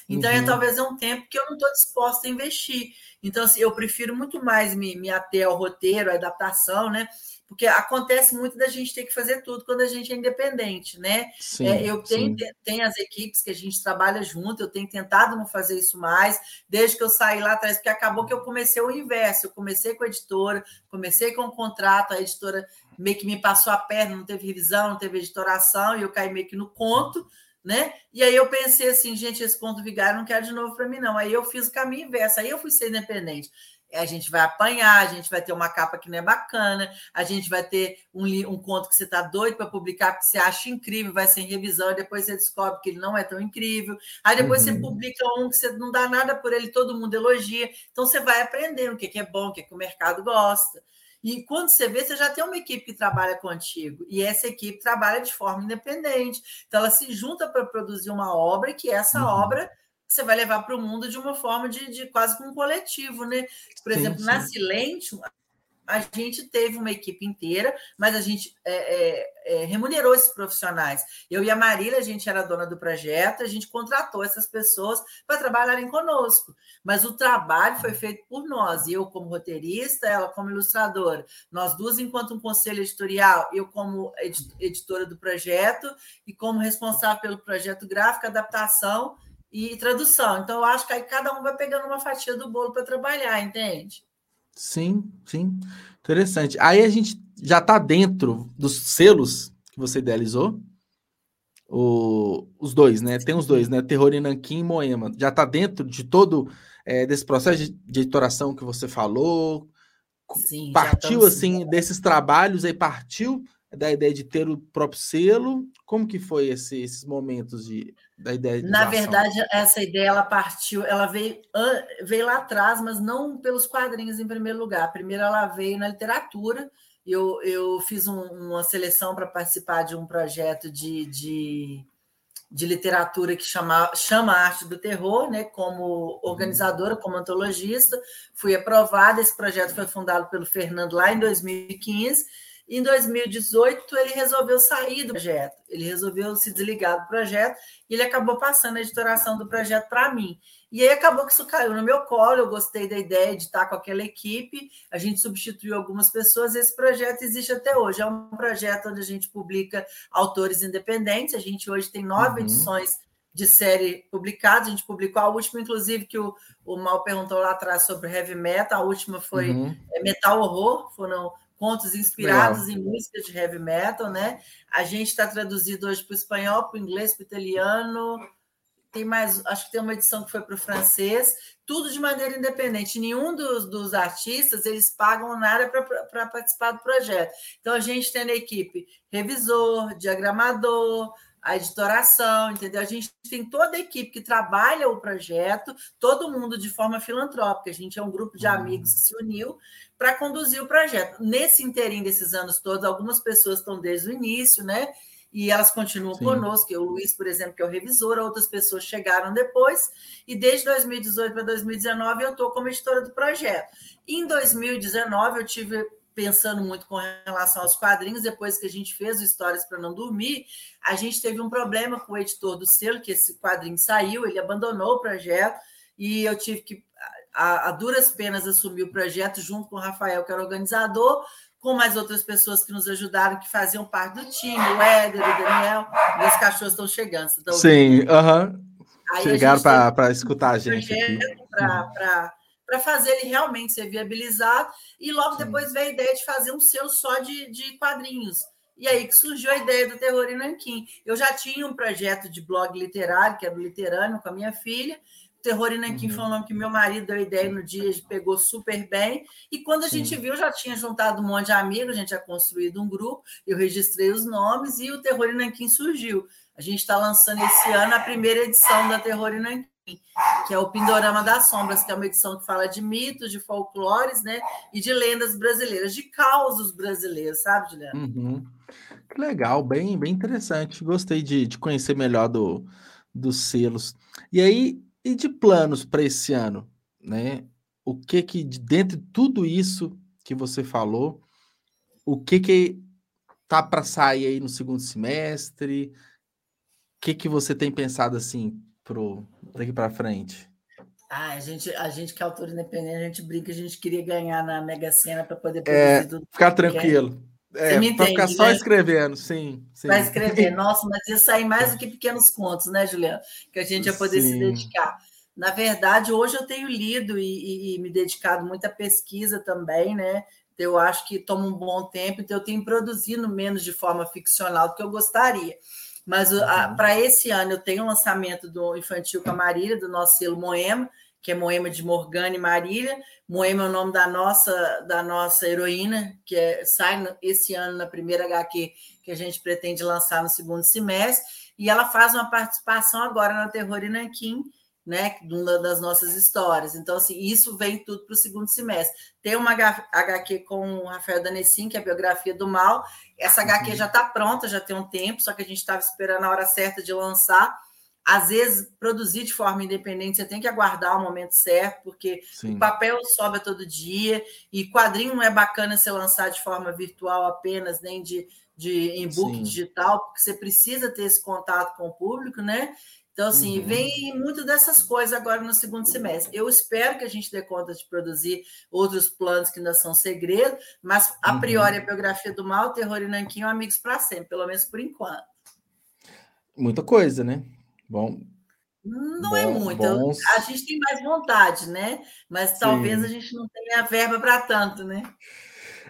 então, é uhum. é, talvez é um tempo que eu não estou disposta a investir. Então, assim, eu prefiro muito mais me, me ater ao roteiro, à adaptação, né? porque acontece muito da gente ter que fazer tudo quando a gente é independente, né? Sim, é, eu tenho, tenho as equipes que a gente trabalha junto, eu tenho tentado não fazer isso mais, desde que eu saí lá atrás, porque acabou que eu comecei o inverso, eu comecei com a editora, comecei com o contrato, a editora meio que me passou a perna, não teve revisão, não teve editoração, e eu caí meio que no conto, né? E aí eu pensei assim, gente, esse conto vigário não quer de novo para mim, não. Aí eu fiz o caminho inverso, aí eu fui ser independente. A gente vai apanhar, a gente vai ter uma capa que não é bacana, a gente vai ter um, um conto que você está doido para publicar, porque você acha incrível, vai ser em revisão, e depois você descobre que ele não é tão incrível. Aí depois uhum. você publica um que você não dá nada por ele, todo mundo elogia. Então você vai aprendendo o que é bom, o que, é que o mercado gosta. E quando você vê, você já tem uma equipe que trabalha contigo. E essa equipe trabalha de forma independente. Então, ela se junta para produzir uma obra, que essa uhum. obra você vai levar para o mundo de uma forma de, de quase como um coletivo, né? Por sim, exemplo, sim. na Silêncio, a gente teve uma equipe inteira, mas a gente é, é, é, remunerou esses profissionais. Eu e a Marília, a gente era dona do projeto, a gente contratou essas pessoas para trabalharem conosco. Mas o trabalho foi feito por nós, eu como roteirista, ela como ilustradora. Nós duas, enquanto um conselho editorial, eu como editora do projeto e como responsável pelo projeto gráfico, adaptação e tradução. Então, eu acho que aí cada um vai pegando uma fatia do bolo para trabalhar, entende?
Sim, sim. Interessante. Aí a gente já está dentro dos selos que você idealizou. O, os dois, né? Tem os dois, né? Terror em Nanquim e Moema. Já está dentro de todo é, desse processo de, de editoração que você falou. Sim, partiu assim desses trabalhos aí partiu da ideia de ter o próprio selo. Como que foi esse, esses momentos de da ideia de
Na verdade, essa ideia ela partiu, ela veio, veio lá atrás, mas não pelos quadrinhos em primeiro lugar. Primeiro ela veio na literatura. Eu, eu fiz um, uma seleção para participar de um projeto de, de, de literatura que chama, chama Arte do Terror, né? como organizadora, como antologista. Fui aprovada. Esse projeto foi fundado pelo Fernando lá em 2015 em 2018, ele resolveu sair do projeto, ele resolveu se desligar do projeto e ele acabou passando a editoração do projeto para mim. E aí acabou que isso caiu no meu colo, eu gostei da ideia de estar com aquela equipe, a gente substituiu algumas pessoas, esse projeto existe até hoje. É um projeto onde a gente publica autores independentes, a gente hoje tem nove uhum. edições de série publicadas, a gente publicou a última, inclusive, que o, o Mal perguntou lá atrás sobre heavy metal, a última foi uhum. É, metal horror, foram contos inspirados Legal. em músicas de heavy metal, né? A gente está traduzido hoje para o espanhol, para o inglês, para o italiano. Tem mais, acho que tem uma edição que foi para o francês, tudo de maneira independente. Nenhum dos, dos artistas eles pagam nada para participar do projeto. Então a gente tem na equipe revisor, diagramador, a editoração, entendeu? A gente tem toda a equipe que trabalha o projeto, todo mundo de forma filantrópica. A gente é um grupo de amigos que se uniu para conduzir o projeto. Nesse interim desses anos todos, algumas pessoas estão desde o início, né? E elas continuam Sim. conosco. O Luiz, por exemplo, que é o revisor, outras pessoas chegaram depois. E desde 2018 para 2019 eu estou como editora do projeto. Em 2019 eu tive pensando muito com relação aos quadrinhos, depois que a gente fez o Histórias para Não Dormir, a gente teve um problema com o editor do selo, que esse quadrinho saiu, ele abandonou o projeto, e eu tive que, a, a duras penas, assumir o projeto junto com o Rafael, que era organizador, com mais outras pessoas que nos ajudaram, que faziam parte do time, o Éder, o Daniel, e os cachorros estão chegando.
Sim, aham. Uh -huh. Chegaram para escutar a gente.
Para para fazer ele realmente ser viabilizado. E logo Sim. depois veio a ideia de fazer um selo só de, de quadrinhos. E aí que surgiu a ideia do Terror em Nanquim. Eu já tinha um projeto de blog literário, que era o Literâneo, com a minha filha. O Terror em Nanquim uhum. foi um nome que meu marido deu ideia no dia, pegou super bem. E quando a Sim. gente viu, já tinha juntado um monte de amigos, a gente tinha construído um grupo, eu registrei os nomes e o Terror em Nanquim surgiu. A gente está lançando esse ano a primeira edição da Terror em Nanquim que é o Pindorama das Sombras, que é uma edição que fala de mitos, de folclores, né? E de lendas brasileiras, de causos brasileiros, sabe, Juliana?
Uhum. Que legal, bem, bem interessante. Gostei de, de conhecer melhor do, dos selos. E aí, e de planos para esse ano, né? O que que, dentro de tudo isso que você falou, o que que tá para sair aí no segundo semestre? O que que você tem pensado assim pro daqui para frente?
Ah, a gente, a gente que é autor independente, a gente brinca, a gente queria ganhar na Mega Sena para poder
é, tudo. Ficar tranquilo. É, Você me entende, ficar só né? escrevendo, sim, sim.
Vai escrever. Nossa, mas ia sair mais do que pequenos contos, né, Juliana? Que a gente ia poder sim. se dedicar. Na verdade, hoje eu tenho lido e, e, e, me dedicado muito à pesquisa também, né? Eu acho que toma um bom tempo, então eu tenho produzido menos de forma ficcional do que eu gostaria. Mas uhum. para esse ano eu tenho o um lançamento do Infantil com a Marília, do nosso selo Moema, que é Moema de Morgana e Marília. Moema é o nome da nossa, da nossa heroína, que é, sai esse ano na primeira HQ que a gente pretende lançar no segundo semestre. E ela faz uma participação agora na Terror Inanquim, né, das nossas histórias. Então, assim, isso vem tudo para o segundo semestre. Tem uma HQ com o Rafael Danessin, que é a biografia do mal. Essa HQ uhum. já está pronta, já tem um tempo, só que a gente estava esperando a hora certa de lançar às vezes, produzir de forma independente, você tem que aguardar o momento certo, porque Sim. o papel sobe todo dia, e quadrinho não é bacana ser lançar de forma virtual apenas, nem de, de e-book digital, porque você precisa ter esse contato com o público, né? Então, assim, uhum. vem muito dessas coisas agora no segundo semestre. Eu espero que a gente dê conta de produzir outros planos que ainda são segredo, mas a priori uhum. a biografia do mal, Terror e Nanquinho, amigos para sempre, pelo menos por enquanto.
Muita coisa, né? Bom.
Não é bom, é muito. Bons... A gente tem mais vontade, né? Mas talvez Sim. a gente não tenha verba para tanto, né?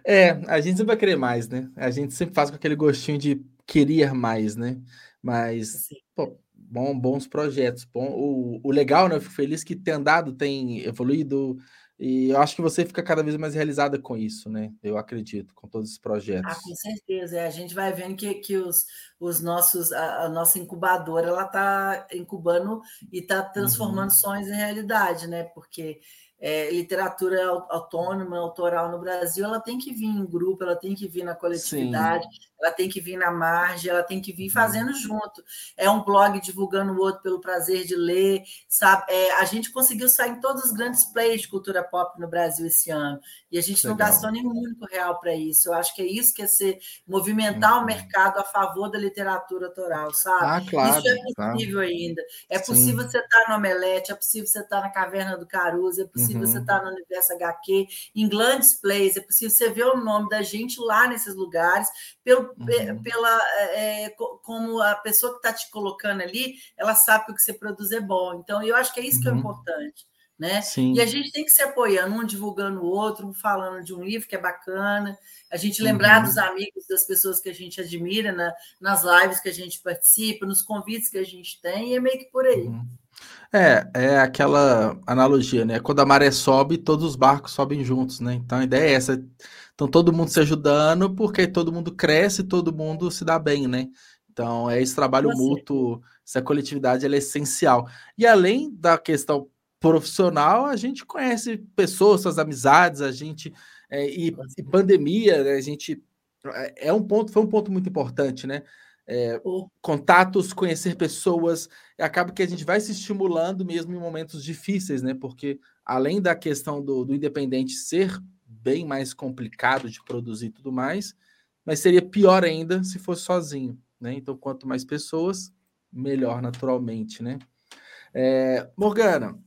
É, a gente sempre vai querer mais, né? A gente sempre faz com aquele gostinho de querer mais, né? Mas, pô, bom, bons projetos. Bom, o, o legal, né? Eu fico feliz que tem andado, tem evoluído, e eu acho que você fica cada vez mais realizada com isso, né? Eu acredito, com todos os projetos.
Ah, com certeza. É, a gente vai vendo que, que os, os nossos, a, a nossa incubadora, ela está incubando e está transformando uhum. sonhos em realidade, né? Porque é, literatura autônoma, autoral no Brasil, ela tem que vir em grupo, ela tem que vir na coletividade, Sim. Ela tem que vir na margem, ela tem que vir fazendo uhum. junto. É um blog divulgando o outro pelo prazer de ler, sabe? É, a gente conseguiu sair em todos os grandes plays de cultura pop no Brasil esse ano, e a gente Legal. não gastou nem muito real para isso. Eu acho que é isso que é ser movimentar uhum. o mercado a favor da literatura autoral, sabe?
Ah, claro.
Isso é possível tá. ainda. É possível Sim. você estar no Omelete, é possível você estar na Caverna do Caruso, é possível possível uhum. você estar no Universo HQ, em grandes plays, é possível você ver o nome da gente lá nesses lugares, pelo, uhum. pela, é, é como a pessoa que está te colocando ali, ela sabe que o que você produz é bom. Então, eu acho que é isso uhum. que é uhum. importante. Né? Sim. E a gente tem que se apoiando, um divulgando o outro, um falando de um livro que é bacana, a gente lembrar uhum. dos amigos, das pessoas que a gente admira na, nas lives que a gente participa, nos convites que a gente tem, e é meio que por aí. Uhum.
É, é aquela analogia, né? Quando a maré sobe, todos os barcos sobem juntos, né? Então a ideia é essa. Então todo mundo se ajudando, porque todo mundo cresce, todo mundo se dá bem, né? Então é esse trabalho mútuo, essa coletividade é essencial. E além da questão profissional, a gente conhece pessoas, suas amizades, a gente é, e, e, pandemia, né? a gente é, é um ponto, foi um ponto muito importante, né? é, contatos, conhecer pessoas, acaba que a gente vai se estimulando mesmo em momentos difíceis, né? Porque além da questão do, do independente ser bem mais complicado de produzir e tudo mais, mas seria pior ainda se fosse sozinho, né? Então, quanto mais pessoas, melhor naturalmente, né? É, Morgana,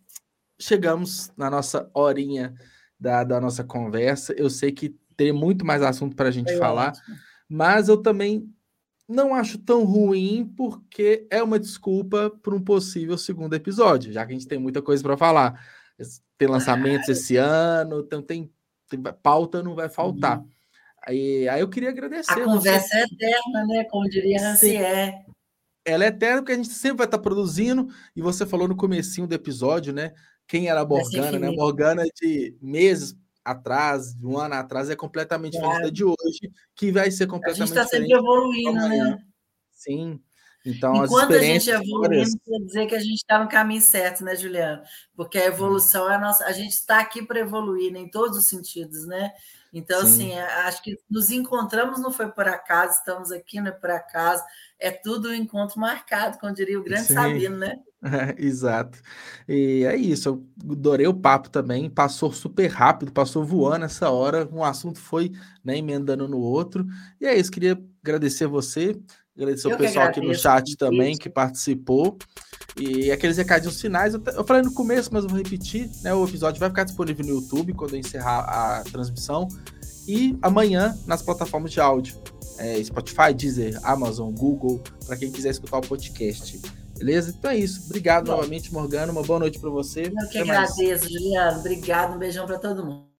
chegamos na nossa horinha da, da nossa conversa. Eu sei que tem muito mais assunto para a gente falar, ótimo. mas eu também não acho tão ruim porque é uma desculpa para um possível segundo episódio, já que a gente tem muita coisa para falar. Tem lançamentos esse ano, então tem pauta não vai faltar. Uhum. Aí, aí eu queria agradecer. A
conversa é eterna, né? Como diria Rancière.
Ela é eterna porque a gente sempre vai estar produzindo, e você falou no comecinho do episódio, né? Quem era a Morgana, né? Morgana de meses atrás, de um ano atrás, é completamente diferente da de hoje, que vai ser completamente diferente. A gente
está sempre evoluindo, né?
Sim. Então,
Enquanto a gente evoluindo, quer dizer que a gente está no caminho certo, né, Juliano? Porque a evolução é a nossa. A gente está aqui para evoluir né, em todos os sentidos, né? Então, Sim. assim, é, acho que nos encontramos não foi por acaso, estamos aqui não é por acaso, é tudo um encontro marcado, como diria o grande Sim. Sabino, né?
É, exato. E é isso, eu adorei o papo também, passou super rápido, passou voando essa hora, um assunto foi né, emendando no outro. E é isso, queria agradecer a você, agradecer o pessoal aqui no chat também que participou. E aqueles recadinhos finais, eu, falei no começo, mas eu vou repetir, né? O episódio vai ficar disponível no YouTube quando eu encerrar a transmissão. e amanhã nas plataformas de áudio. É, Spotify, Deezer, Amazon, Google, para quem quiser escutar o podcast. Beleza? Então é isso. Obrigado Bom. novamente, Morgana. Uma boa noite para você.
Eu que Até agradeço, mais. Juliano. Obrigado. Um beijão para todo mundo.